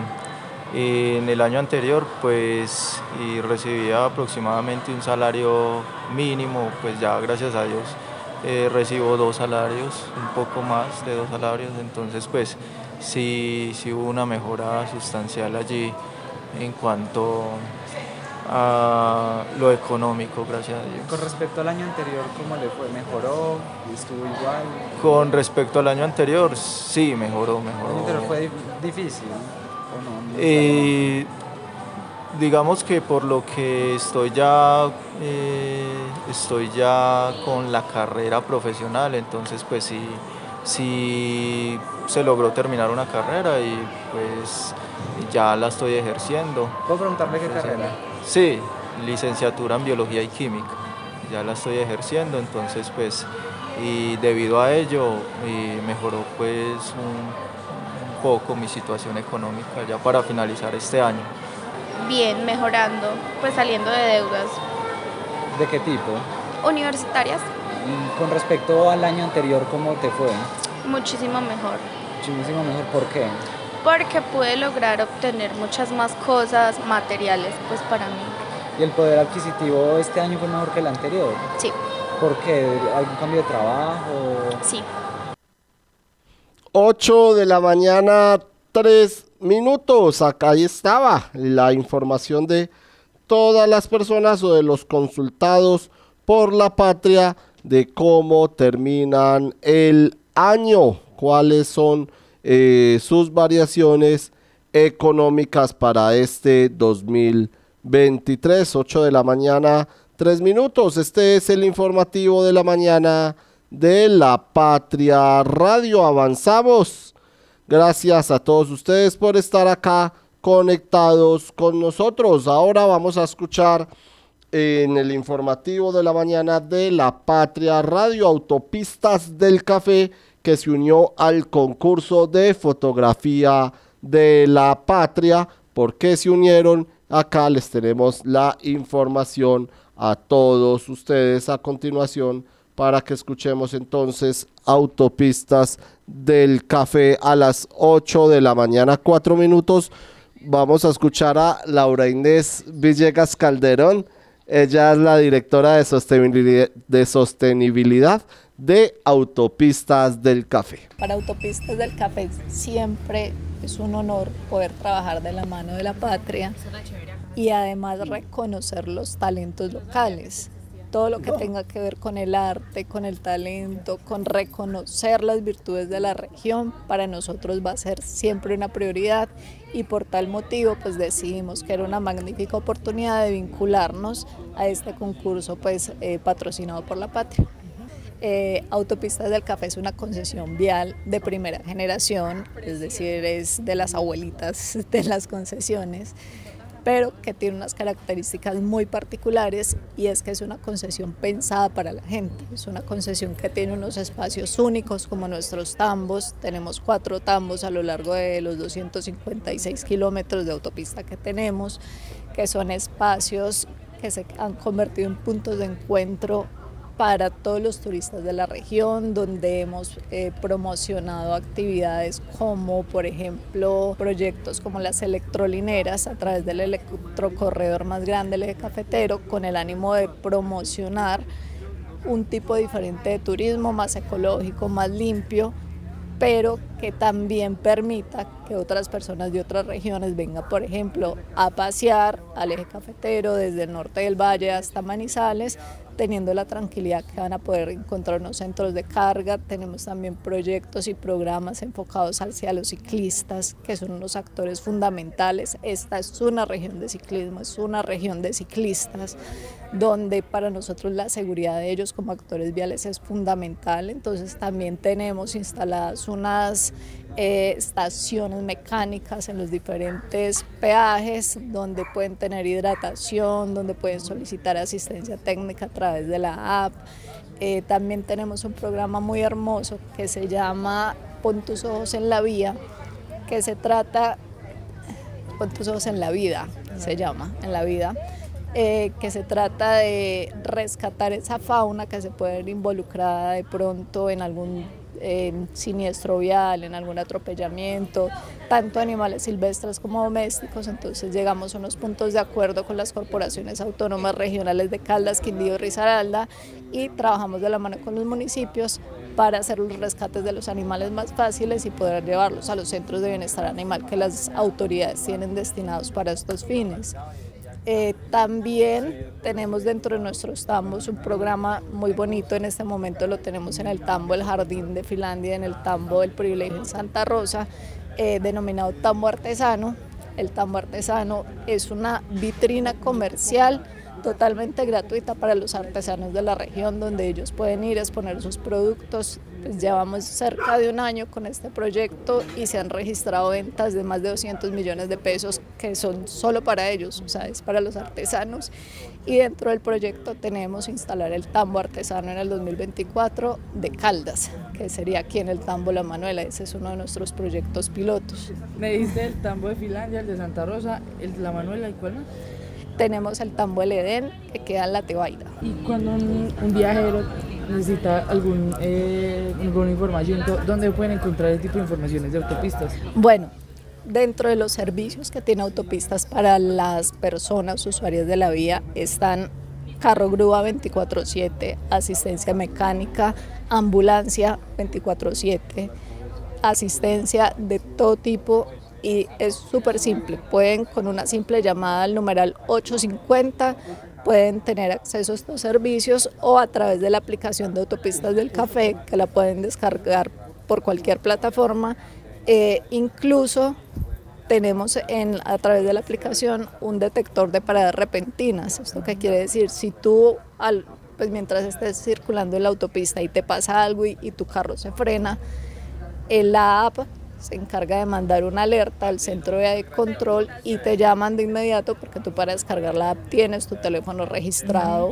eh, en el año anterior pues y recibía aproximadamente un salario mínimo, pues ya gracias a Dios eh, recibo dos salarios, un poco más de dos salarios, entonces pues sí, sí hubo una mejora sustancial allí en cuanto a lo económico, gracias a Dios. Con respecto al año anterior, ¿cómo le fue? ¿Mejoró? ¿Estuvo igual? Con respecto al año anterior, sí, mejoró, ¿El mejoró. año anterior fue di- difícil? ¿O no? No Eh, digamos que por lo que estoy ya eh, estoy ya con la carrera profesional, entonces pues sí, sí se logró terminar una carrera y pues ya la estoy ejerciendo. ¿Puedo preguntarle qué carrera? Sí, licenciatura en biología y química. ya la estoy ejerciendo, entonces pues y debido a ello mejoró pues un, un poco mi situación económica ya para finalizar este año. Bien, mejorando, pues saliendo de deudas. ¿De qué tipo? Universitarias. Con respecto al año anterior, ¿cómo te fue? Muchísimo mejor. Muchísimo mejor, ¿por qué? Porque pude lograr obtener muchas más cosas materiales pues para mí. ¿Y el poder adquisitivo este año fue mejor que el anterior? Sí. ¿Por qué? ¿Algún cambio de trabajo? Sí. 8 de la mañana, 3 minutos. Acá ahí estaba la información de todas las personas o de los consultados por la patria de cómo terminan el año, cuáles son eh, sus variaciones económicas para este 2023, 8 de la mañana, 3 minutos. Este es el informativo de la mañana de la Patria Radio. Avanzamos. Gracias a todos ustedes por estar acá conectados con nosotros. Ahora vamos a escuchar en el informativo de la mañana de la Patria Radio Autopistas del Café que se unió al concurso de fotografía de la patria. ¿Por qué se unieron? Acá les tenemos la información a todos ustedes a continuación para que escuchemos entonces autopistas del café a las 8 de la mañana, 4 minutos. Vamos a escuchar a Laura Inés Villegas Calderón. Ella es la directora de sostenibilidad, de sostenibilidad de Autopistas del Café. Para Autopistas del Café siempre es un honor poder trabajar de la mano de la patria y además reconocer los talentos locales. Todo lo que tenga que ver con el arte, con el talento, con reconocer las virtudes de la región, para nosotros va a ser siempre una prioridad y por tal motivo pues decidimos que era una magnífica oportunidad de vincularnos a este concurso pues eh, patrocinado por la patria. Eh, Autopistas del Café es una concesión vial de primera generación, es decir, es de las abuelitas de las concesiones, pero que tiene unas características muy particulares y es que es una concesión pensada para la gente, es una concesión que tiene unos espacios únicos como nuestros tambos, tenemos cuatro tambos a lo largo de los 256 kilómetros de autopista que tenemos, que son espacios que se han convertido en puntos de encuentro para todos los turistas de la región, donde hemos eh, promocionado actividades como, por ejemplo, proyectos como las electrolineras a través del electrocorredor más grande, el eje cafetero, con el ánimo de promocionar un tipo diferente de turismo, más ecológico, más limpio, pero que también permita que otras personas de otras regiones vengan, por ejemplo, a pasear al eje cafetero desde el norte del valle hasta Manizales, teniendo la tranquilidad que van a poder encontrar unos centros de carga. Tenemos también proyectos y programas enfocados hacia los ciclistas, que son unos actores fundamentales. Esta es una región de ciclismo, es una región de ciclistas, donde para nosotros la seguridad de ellos como actores viales es fundamental. Entonces también tenemos instaladas unas eh, estaciones mecánicas en los diferentes peajes donde pueden tener hidratación, donde pueden solicitar asistencia técnica a través de la app. Eh, también tenemos un programa muy hermoso que se llama Pon tus ojos en la vía, que se trata, Pon tus ojos en la vida, se llama, en la vida. Eh, que se trata de rescatar esa fauna que se puede ver involucrada de pronto en algún en siniestro vial, en algún atropellamiento, tanto animales silvestres como domésticos. Entonces llegamos a unos puntos de acuerdo con las corporaciones autónomas regionales de Caldas, Quindío y Risaralda y trabajamos de la mano con los municipios para hacer los rescates de los animales más fáciles y poder llevarlos a los centros de bienestar animal que las autoridades tienen destinados para estos fines. Eh, también tenemos dentro de nuestros tambos un programa muy bonito, en este momento lo tenemos en el tambo El Jardín de Finlandia, en el tambo del privilegio en Santa Rosa, eh, denominado tambo artesano. El tambo artesano es una vitrina comercial totalmente gratuita para los artesanos de la región, donde ellos pueden ir a exponer sus productos Pues llevamos cerca de un año con este proyecto y se han registrado ventas de más de 200 millones de pesos que son solo para ellos, o sea, es para los artesanos. Y dentro del proyecto tenemos instalar el tambo artesano en el 2024 de Caldas, que sería aquí en el tambo La Manuela. Ese es uno de nuestros proyectos pilotos. Me dijiste el tambo de Finlandia, el de Santa Rosa, el de La Manuela y cuál más? Tenemos el tambo El Edén, que queda en la Tebaida. Y cuando un, un viajero necesita algún, eh, alguna información, ¿dónde pueden encontrar ese tipo de informaciones de autopistas? Bueno, dentro de los servicios que tiene autopistas para las personas usuarias de la vía están carro grúa 24/7, asistencia mecánica, ambulancia 24/7, asistencia de todo tipo y es súper simple. Pueden con una simple llamada al numeral 850 pueden tener acceso a estos servicios o a través de la aplicación de autopistas del café que la pueden descargar por cualquier plataforma. Eh, incluso tenemos en, a través de la aplicación un detector de paradas repentinas. ¿Esto qué quiere decir? Si tú, al, pues mientras estés circulando en la autopista y te pasa algo y, y tu carro se frena, en la app se encarga de mandar una alerta al centro de control y te llaman de inmediato porque tú para descargar la app tienes tu teléfono registrado,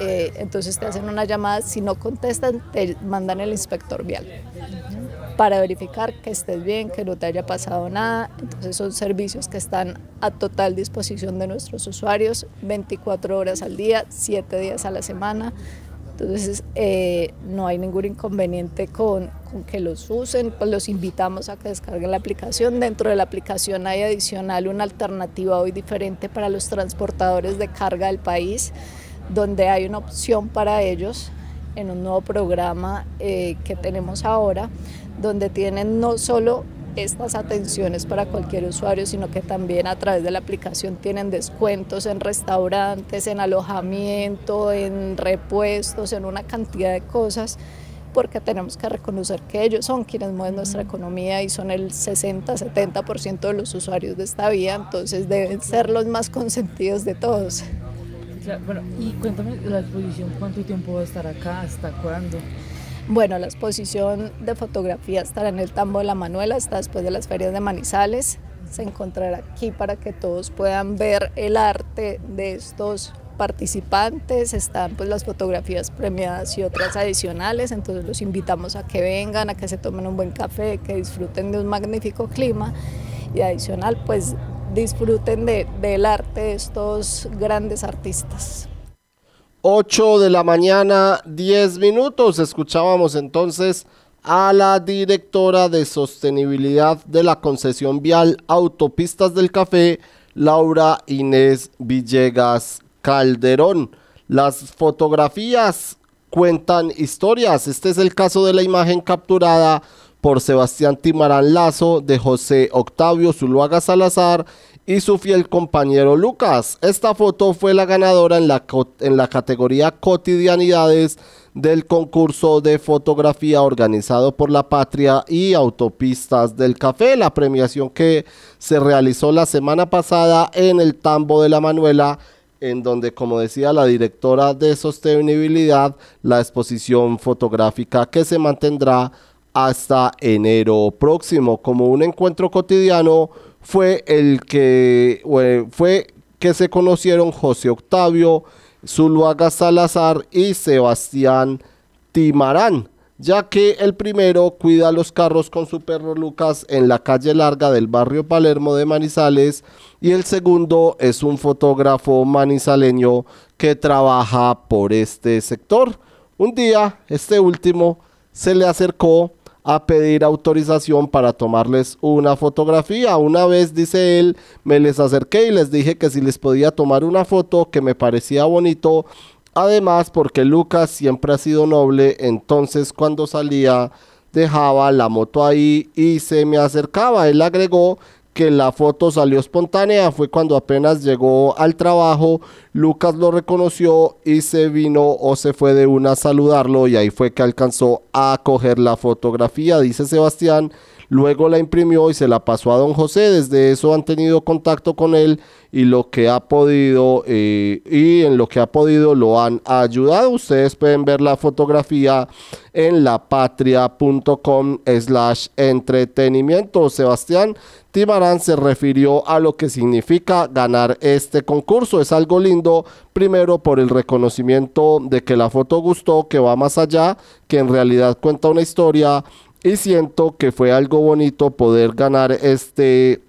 eh, entonces te hacen una llamada, si no contestan te mandan el inspector vial para verificar que estés bien, que no te haya pasado nada. Entonces son servicios que están a total disposición de nuestros usuarios 24 horas al día, 7 días a la semana. Entonces eh, no hay ningún inconveniente con, con, que los usen, pues los invitamos a que descarguen la aplicación. Dentro de la aplicación hay adicional una alternativa hoy diferente para los transportadores de carga del país, donde hay una opción para ellos en un nuevo programa eh, que tenemos ahora, donde tienen no solo estas atenciones para cualquier usuario, sino que también a través de la aplicación tienen descuentos en restaurantes, en alojamiento, en repuestos, en una cantidad de cosas, porque tenemos que reconocer que ellos son quienes mueven nuestra economía y son el 60-70% de los usuarios de esta vía, entonces deben ser los más consentidos de todos. Bueno, y cuéntame la exposición, ¿cuánto tiempo va a estar acá? ¿Hasta cuándo? Bueno, la exposición de fotografía estará en el Tambo de la Manuela, está después de las ferias de Manizales. Se encontrará aquí para que todos puedan ver el arte de estos participantes, están pues las fotografías premiadas y otras adicionales, entonces los invitamos a que vengan, a que se tomen un buen café, que disfruten de un magnífico clima y adicional pues disfruten de, del arte de estos grandes artistas. 8 de la mañana, 10 minutos. Escuchábamos entonces a la directora de sostenibilidad de la concesión vial Autopistas del Café, Laura Inés Villegas Calderón. Las fotografías cuentan historias. Este es el caso de la imagen capturada por Sebastián Timarán Lazo de José Octavio Zuluaga Salazar y su fiel compañero Lucas. Esta foto fue la ganadora en la, en la categoría cotidianidades del concurso de fotografía organizado por La Patria y Autopistas del Café, la premiación que se realizó la semana pasada en el Tambo de la Manuela en donde, como decía la directora de sostenibilidad, la exposición fotográfica que se mantendrá hasta enero próximo. Como un encuentro cotidiano fue el que fue que se conocieron José Octavio Zuluaga Salazar y Sebastián Timarán, ya que el primero cuida los carros con su perro Lucas en la calle larga del barrio Palermo de Manizales y el segundo es un fotógrafo manizaleño que trabaja por este sector. Un día, este último se le acercó a pedir autorización para tomarles una fotografía. Una vez, dice él, me les acerqué y les dije que si les podía tomar una foto que me parecía bonito. Además, porque Lucas siempre ha sido noble, entonces cuando salía dejaba la moto ahí y se me acercaba. Él agregó que la foto salió espontánea fue cuando apenas llegó al trabajo, Lucas lo reconoció y se vino o se fue de una a saludarlo y ahí fue que alcanzó a coger la fotografía, dice Sebastián. Luego la imprimió y se la pasó a don José. Desde eso han tenido contacto con él y lo que ha podido eh, y en lo que ha podido lo han ayudado. Ustedes pueden ver la fotografía en lapatria.com slash entretenimiento. Sebastián Timarán se refirió a lo que significa ganar este concurso. Es algo lindo, primero por el reconocimiento de que la foto gustó, que va más allá, que en realidad cuenta una historia y siento que fue algo bonito poder ganar este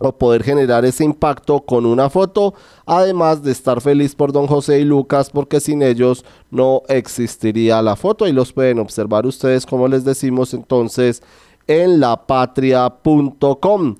o poder generar ese impacto con una foto, además de estar feliz por don José y Lucas porque sin ellos no existiría la foto y los pueden observar ustedes como les decimos entonces en lapatria.com.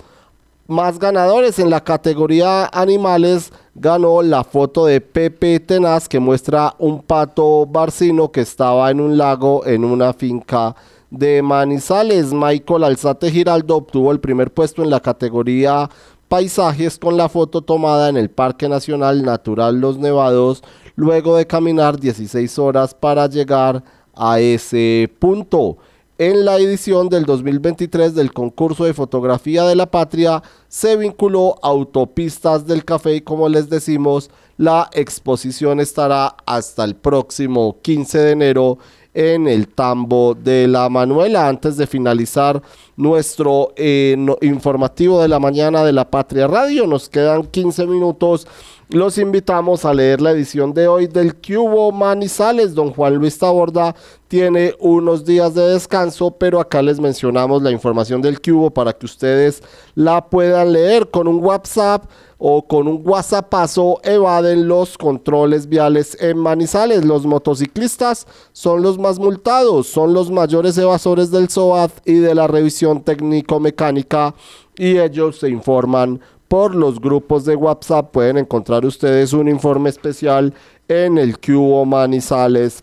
Más ganadores en la categoría animales ganó la foto de Pepe Tenaz que muestra un pato barcino que estaba en un lago en una finca de Manizales. Michael Alzate Giraldo obtuvo el primer puesto en la categoría paisajes con la foto tomada en el Parque Nacional Natural Los Nevados luego de caminar 16 horas para llegar a ese punto. En la edición del 2023 del concurso de fotografía de la patria se vinculó Autopistas del Café y como les decimos, la exposición estará hasta el próximo 15 de enero en el tambo de la Manuela. Antes de finalizar nuestro eh, informativo de la mañana de la Patria Radio, nos quedan 15 minutos. Los invitamos a leer la edición de hoy del Cubo Manizales. Don Juan Luis Taborda tiene unos días de descanso, pero acá les mencionamos la información del Cubo para que ustedes la puedan leer con un WhatsApp o con un WhatsAppazo evaden los controles viales en Manizales. Los motociclistas son los más multados, son los mayores evasores del SOAT y de la revisión técnico-mecánica y ellos se informan por los grupos de WhatsApp. Pueden encontrar ustedes un informe especial en el Cubo Manizales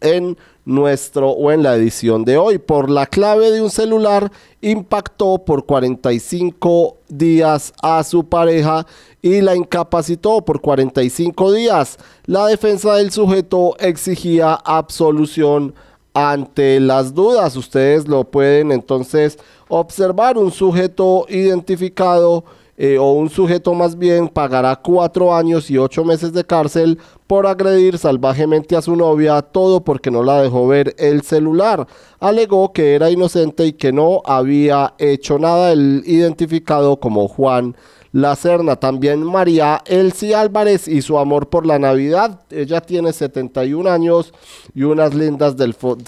en nuestro o en la edición de hoy. Por la clave de un celular impactó por 45 días a su pareja y la incapacitó por 45 días. La defensa del sujeto exigía absolución ante las dudas. Ustedes lo pueden entonces observar. Un sujeto identificado eh, o un sujeto más bien pagará cuatro años y ocho meses de cárcel por agredir salvajemente a su novia, todo porque no la dejó ver el celular. Alegó que era inocente y que no había hecho nada. El identificado como Juan La Serna, también María Elsie Álvarez y su amor por la Navidad. Ella tiene 71 años y unas lindas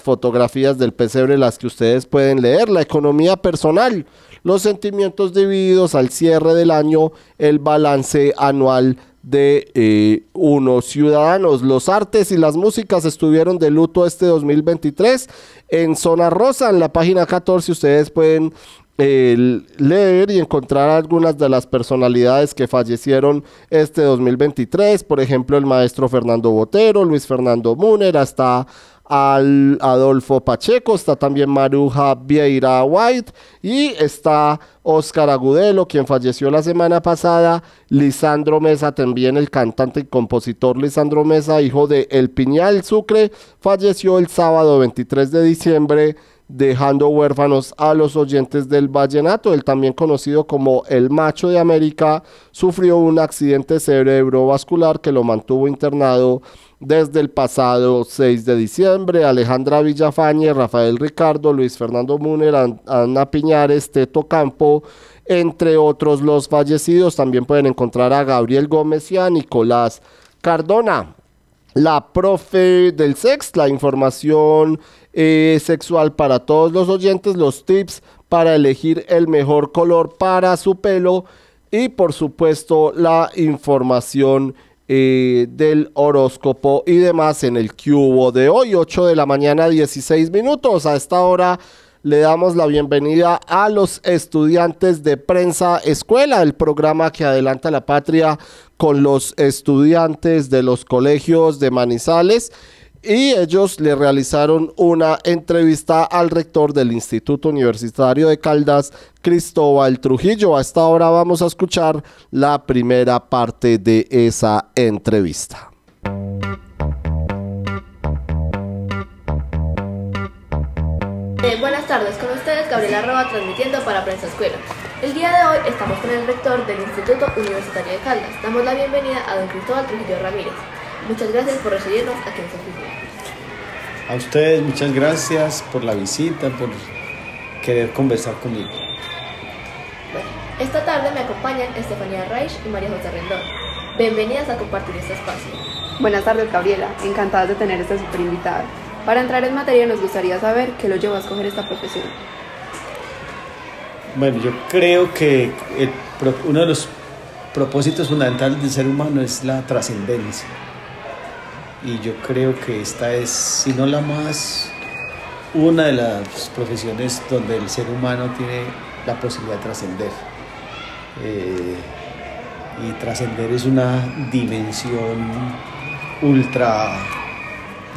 fotografías del pesebre, las que ustedes pueden leer. La economía personal los sentimientos divididos al cierre del año, el balance anual de eh, unos ciudadanos. Los artes y las músicas estuvieron de luto este 2023 en Zona Rosa, en la página 14 ustedes pueden eh, leer y encontrar algunas de las personalidades que fallecieron este 2023, por ejemplo el maestro Fernando Botero, Luis Fernando Múner, hasta al Adolfo Pacheco, está también Maruja Vieira White y está Oscar Agudelo, quien falleció la semana pasada, Lisandro Mesa, también el cantante y compositor Lisandro Mesa, hijo de El Piñal Sucre, falleció el sábado 23 de diciembre dejando huérfanos a los oyentes del vallenato. El también conocido como el macho de América sufrió un accidente cerebrovascular que lo mantuvo internado desde el pasado 6 de diciembre. Alejandra Villafañe, Rafael Ricardo, Luis Fernando Muner, Ana Piñares, Teto Campo, entre otros los fallecidos. También pueden encontrar a Gabriel Gómez y a Nicolás Cardona. La profe del sex, la información eh, sexual para todos los oyentes, los tips para elegir el mejor color para su pelo y por supuesto la información eh, del horóscopo y demás en el cubo de hoy, 8 de la mañana, 16 minutos. A esta hora le damos la bienvenida a los estudiantes de Prensa Escuela, el programa que adelanta la patria con los estudiantes de los colegios de Manizales y ellos le realizaron una entrevista al rector del Instituto Universitario de Caldas, Cristóbal Trujillo. A esta hora vamos a escuchar la primera parte de esa entrevista. Eh, buenas tardes, con ustedes Gabriela Roa transmitiendo para Prensa Escuela. El día de hoy estamos con el rector del Instituto Universitario de Caldas. Damos la bienvenida a don Cristóbal Trujillo Ramírez. Muchas gracias por recibirnos aquí en oficina. A ustedes muchas gracias por la visita, por querer conversar conmigo. Esta tarde me acompañan Estefanía Reich y María José Rendón. Bienvenidas a compartir este espacio. Buenas tardes, Gabriela. Encantadas de tener esta super invitada. Para entrar en materia, nos gustaría saber qué lo llevó a escoger esta profesión. Bueno, yo creo que el uno de los propósitos fundamentales del ser humano es la trascendencia. Y yo creo que esta es, si no la más, una de las profesiones donde el ser humano tiene la posibilidad de trascender. Eh, y trascender es una dimensión ultra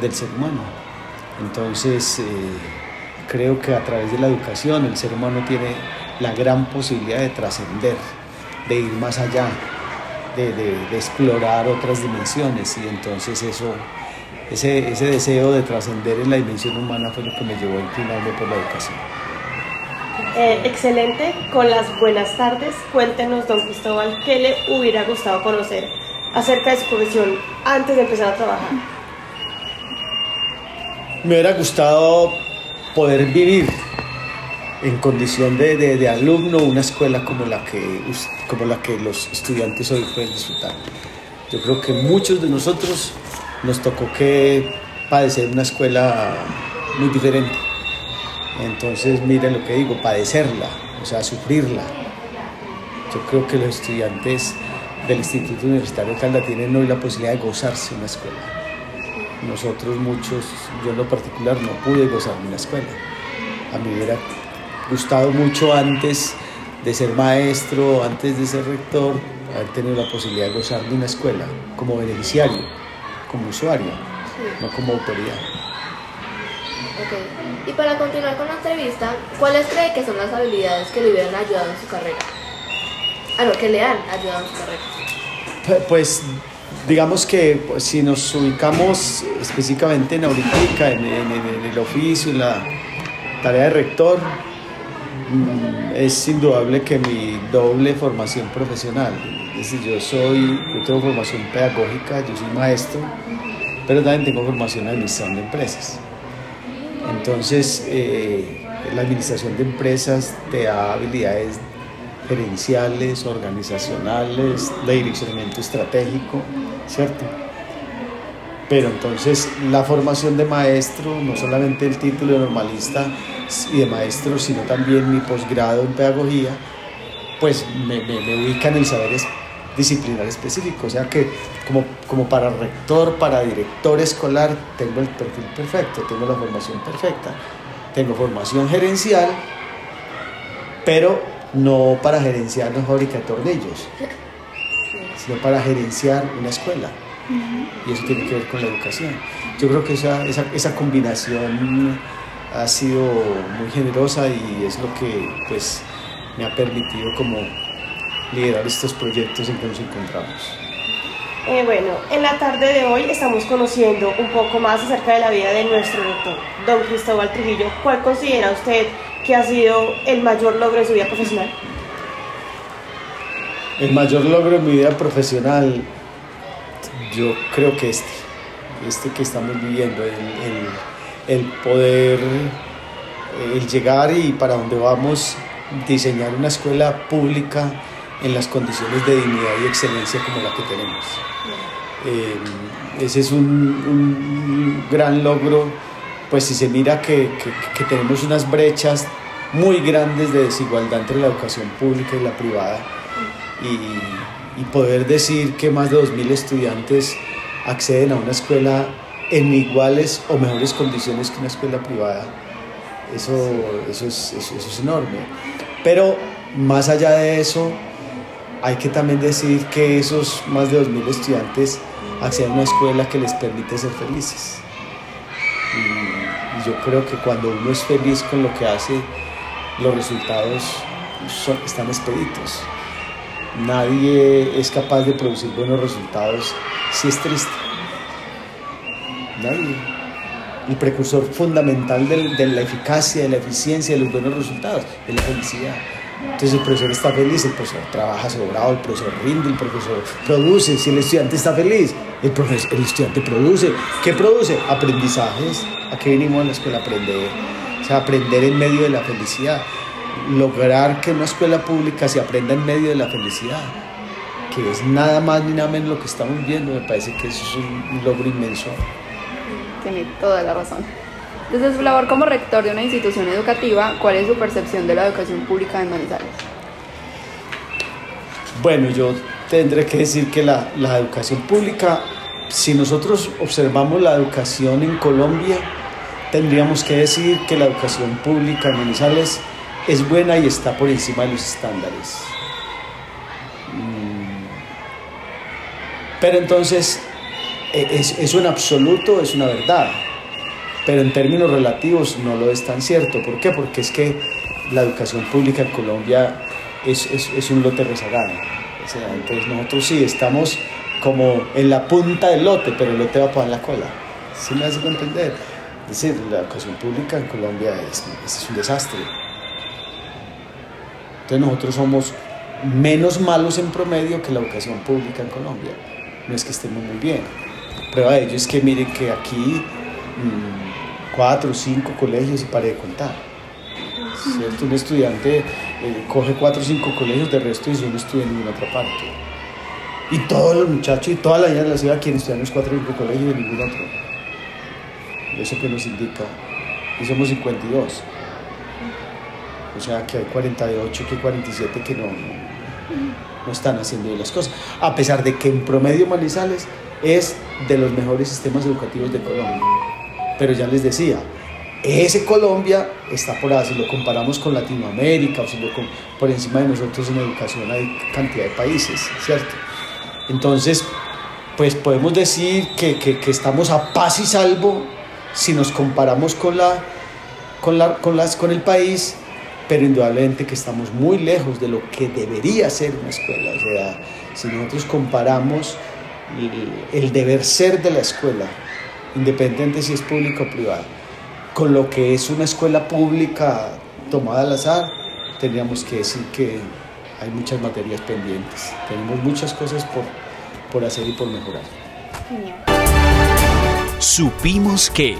del ser humano. Entonces, eh, creo que a través de la educación el ser humano tiene la gran posibilidad de trascender, de ir más allá, de, de- de explorar otras dimensiones. Y entonces eso, ese, ese deseo de trascender en la dimensión humana fue lo que me llevó a inclinarme por la educación. Eh, excelente, con las buenas tardes, cuéntenos, don Cristóbal, qué le hubiera gustado conocer acerca de su profesión antes de empezar a trabajar. Me hubiera gustado poder vivir en condición de, de- alumno una escuela como la, que, como la que los estudiantes hoy pueden disfrutar. Yo creo que muchos de nosotros nos tocó que padecer una escuela muy diferente. Entonces, miren lo que digo, padecerla, o sea, sufrirla. Yo creo que los estudiantes del Instituto Universitario de Calda tienen hoy la posibilidad de gozarse una escuela. Nosotros muchos, yo en lo particular no pude gozarme una escuela. A mí hubiera gustado mucho antes de ser maestro, antes de ser rector, haber tenido la posibilidad de gozar de una escuela como beneficiario, como usuario, no como autoridad. Ok. Y para continuar con la entrevista, ¿cuáles cree que son las habilidades que le hubieran ayudado en su carrera? Ah, no, que le han ayudado en su carrera. Pu- Pues digamos que pues, si nos ubicamos específicamente en ahorita, en, en- el oficio, en la tarea de rector, es indudable que mi doble formación profesional, es decir, yo soy, tengo formación pedagógica, yo soy maestro, pero también tengo formación en administración de empresas. Entonces, eh, la administración de empresas te da habilidades gerenciales, organizacionales, de direccionamiento estratégico, ¿cierto? Pero entonces la formación de maestro, no solamente el título de normalista y de maestro, sino también mi posgrado en pedagogía, pues me, me, me ubica en el saber es- disciplinar específico. O sea que como, como para rector, para director escolar, tengo el perfil perfecto, tengo la formación perfecta. Tengo formación gerencial, pero no para gerenciar una fábrica de tornillos, sino para gerenciar una escuela. Y eso tiene que ver con la educación. Yo creo que esa, esa, esa combinación ha sido muy generosa y es lo que pues, me ha permitido como liderar estos proyectos en que nos encontramos. Eh, bueno, en la tarde de hoy estamos conociendo un poco más acerca de la vida de nuestro doctor, don Cristóbal Trujillo. ¿Cuál considera usted que ha sido el mayor logro de su vida profesional? El mayor logro en mi vida profesional, yo creo que este, este que estamos viviendo, el, el- el poder, el llegar y para donde vamos, diseñar una escuela pública en las condiciones de dignidad y excelencia como la que tenemos. Eh, ese es un, gran logro, pues si se mira que, que- tenemos unas brechas muy grandes de desigualdad entre la educación pública y la privada, y, y poder decir que más de 2.000 estudiantes acceden a una escuela en iguales o mejores condiciones que una escuela privada, eso, eso, es, eso- eso es enorme. Pero más allá de eso, hay que también decir que esos más de 2.000 estudiantes acceden a una escuela que les permite ser felices. Y, y yo creo que cuando uno es feliz con lo que hace, los resultados son- están expeditos. Nadie es capaz de producir buenos resultados si es triste. Nadie. el precursor fundamental de la eficacia, de la eficiencia, de los buenos resultados, es la felicidad. Entonces el profesor está feliz, el profesor trabaja sobrado, el profesor rinde, el profesor produce. Si el estudiante está feliz, el, profesor, el estudiante produce. ¿Qué produce? Aprendizajes. ¿A qué venimos a la escuela? Aprender. O sea, aprender en medio de la felicidad. Lograr que una escuela pública se aprenda en medio de la felicidad, que es nada más ni nada menos lo que estamos viendo. Me parece que eso es un logro inmenso. Tiene toda la razón. Su labor como rector de una institución educativa, ¿cuál es su percepción de la educación pública en Manizales? Bueno, yo tendré que decir que la, la educación pública, si nosotros observamos la educación en Colombia, tendríamos que decir que la educación pública en Manizales es buena y está por encima de los estándares. Mm. Pero entonces, es- eso en absoluto es una verdad, pero en términos relativos no lo es tan cierto. ¿Por qué? Porque es que la educación pública en Colombia es, un lote rezagado. Entonces nosotros sí estamos como en la punta del lote, pero el lote va para la cola. ¿Sí me hace entender? Es decir, la educación pública en Colombia es, es un desastre. Entonces nosotros somos menos malos en promedio que la educación pública en Colombia. No es que estemos muy bien. Prueba de ello es que miren que aquí mm, cuatro o cinco colegios y pare de contar. ¿Cierto? Un estudiante eh, coge cuatro o cinco colegios, de resto y no estudia en ninguna otra parte. Y todos los muchachos y toda la vida de la ciudad quieren estudiar en los cuatro o cinco colegios y ningún otro. ¿Eso que nos indica? Y somos 52. O sea que hay 48, que 47 que no están haciendo bien las cosas. A pesar de que en promedio Manizales es de los mejores sistemas educativos de Colombia. Pero ya les decía, ese Colombia está por ahí, si lo comparamos con Latinoamérica o si lo por encima de nosotros en educación hay cantidad de países, ¿cierto? Entonces, pues podemos decir que, que- que estamos a paz y salvo si nos comparamos con, la, con, la, con, las, con el país, pero indudablemente que estamos muy lejos de lo que debería ser una escuela. O sea, si nosotros comparamos el, deber ser de la escuela, independiente si es pública o privada, con lo que es una escuela pública tomada al azar, tendríamos que decir que hay muchas materias pendientes. Tenemos muchas cosas por, por hacer y por mejorar. Supimos que.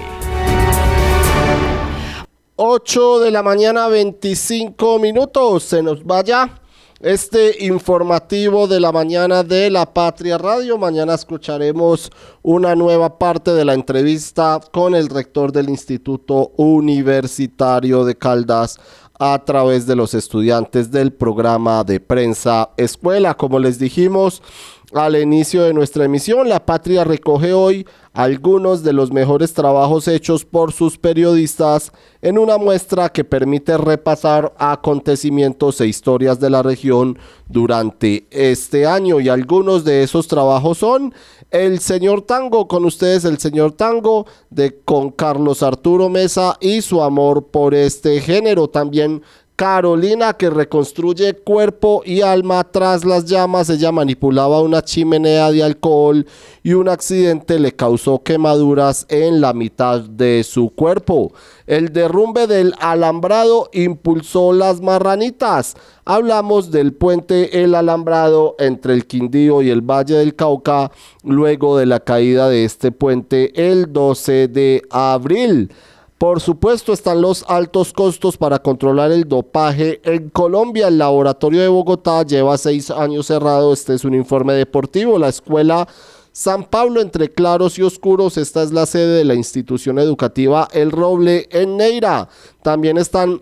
8 de la mañana, 25 minutos. Se nos vaya este informativo de la mañana de la Patria Radio. Mañana escucharemos una nueva parte de la entrevista con el rector del Instituto Universitario de Caldas a través de los estudiantes del programa de prensa escuela. Como les dijimos al inicio de nuestra emisión, la Patria recoge hoy algunos de los mejores trabajos hechos por sus periodistas en una muestra que permite repasar acontecimientos e historias de la región durante este año. Y algunos de esos trabajos son El Señor Tango, con ustedes El Señor Tango de con Carlos Arturo Mesa y su amor por este género, también Carolina que reconstruye cuerpo y alma tras las llamas. Ella manipulaba una chimenea de alcohol y un accidente le causó quemaduras en la mitad de su cuerpo. El derrumbe del alambrado impulsó las marranitas. Hablamos del puente El Alambrado entre el Quindío y el Valle del Cauca luego de la caída de este puente el 12 de abril. Por supuesto están los altos costos para controlar el dopaje en Colombia. El laboratorio de Bogotá lleva seis años cerrado. Este es un informe deportivo. La escuela San Pablo entre claros y oscuros. Esta es la sede de la institución educativa El Roble en Neira. También están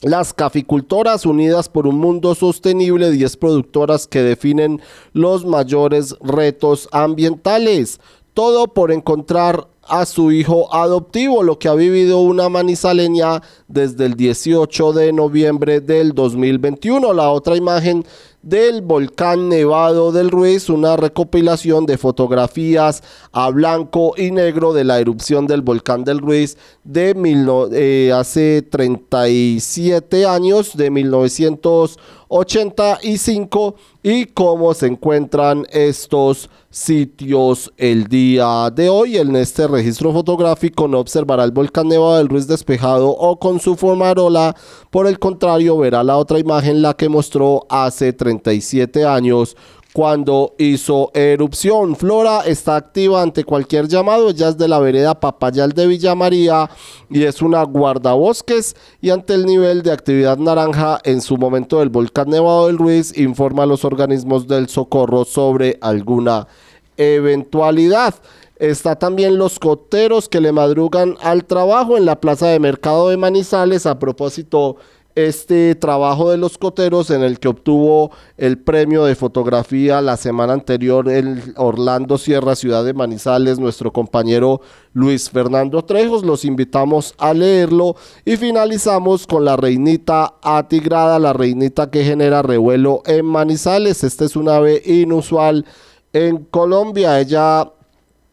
las caficultoras unidas por un mundo sostenible, 10 productoras que definen los mayores retos ambientales. Todo por encontrar a su hijo adoptivo, lo que ha vivido una manizaleña desde el 18 de noviembre del 2021. La otra imagen del volcán Nevado del Ruiz, una recopilación de fotografías a blanco y negro de la erupción del volcán del Ruiz de eh, hace 37 años, de 85 y cómo se encuentran estos sitios el día de hoy. En este registro fotográfico no observará el volcán Nevado del Ruiz despejado o con su formarola. Por el contrario, verá la otra imagen, la que mostró hace 37 años cuando hizo erupción. Flora está activa ante cualquier llamado. Ella es de la vereda Papayal de Villa María y es una guardabosques. Y ante el nivel de actividad naranja en su momento del volcán Nevado del Ruiz, informa a los organismos del socorro sobre alguna eventualidad. Está también los coteros que le madrugan al trabajo en la plaza de mercado de Manizales a propósito este trabajo de los coteros en el que obtuvo el premio de fotografía la semana anterior en Orlando Sierra, ciudad de Manizales, nuestro compañero Luis Fernando Trejos. Los invitamos a leerlo y finalizamos con la reinita atigrada, la reinita que genera revuelo en Manizales. Esta es una ave inusual en Colombia. Ella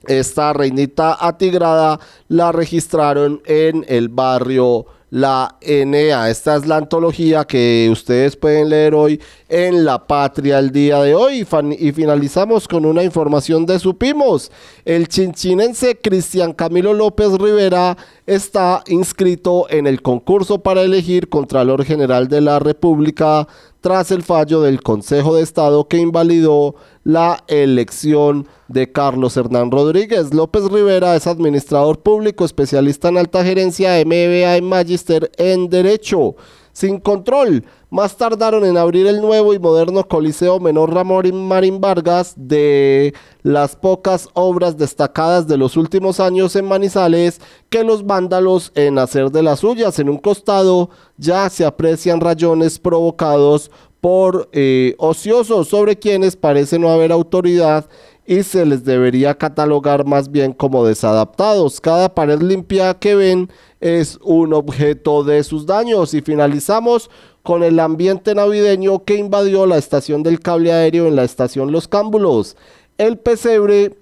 esta reinita atigrada la registraron en el barrio la ENEA. Esta es la antología que ustedes pueden leer hoy en La Patria el día de hoy. Y finalizamos con una información de Supimos. El chinchinense Cristian Camilo López Rivera está inscrito en el concurso para elegir Contralor General de la República tras el fallo del Consejo de Estado que invalidó la elección de Carlos Hernán Rodríguez. López Rivera es administrador público, especialista en alta gerencia, MBA en Magister en Derecho. Sin control, más tardaron en abrir el nuevo y moderno Coliseo Menor Ramón Marín Vargas de las pocas obras destacadas de los últimos años en Manizales que los vándalos en hacer de las suyas. En un costado ya se aprecian rayones provocados por eh, ociosos sobre quienes parece no haber autoridad y se les debería catalogar más bien como desadaptados. Cada pared limpia que ven es un objeto de sus daños. Y finalizamos con el ambiente navideño que invadió la estación del cable aéreo en la estación Los Cámbulos. El pesebre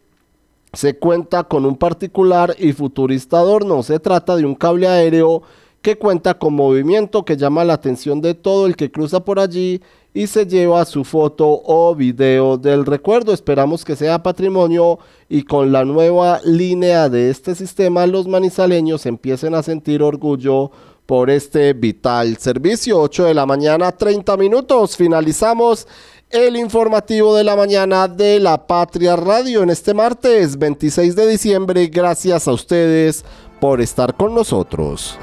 se cuenta con un particular y futurista adorno. Se trata de un cable aéreo que cuenta con movimiento que llama la atención de todo el que cruza por allí y se lleva su foto o video del recuerdo. Esperamos que sea patrimonio y con la nueva línea de este sistema los manizaleños empiecen a sentir orgullo por este vital servicio. 8 de la mañana, 30 minutos. Finalizamos el informativo de la mañana de la Patria Radio en este martes 26 de diciembre. Gracias a ustedes por estar con nosotros.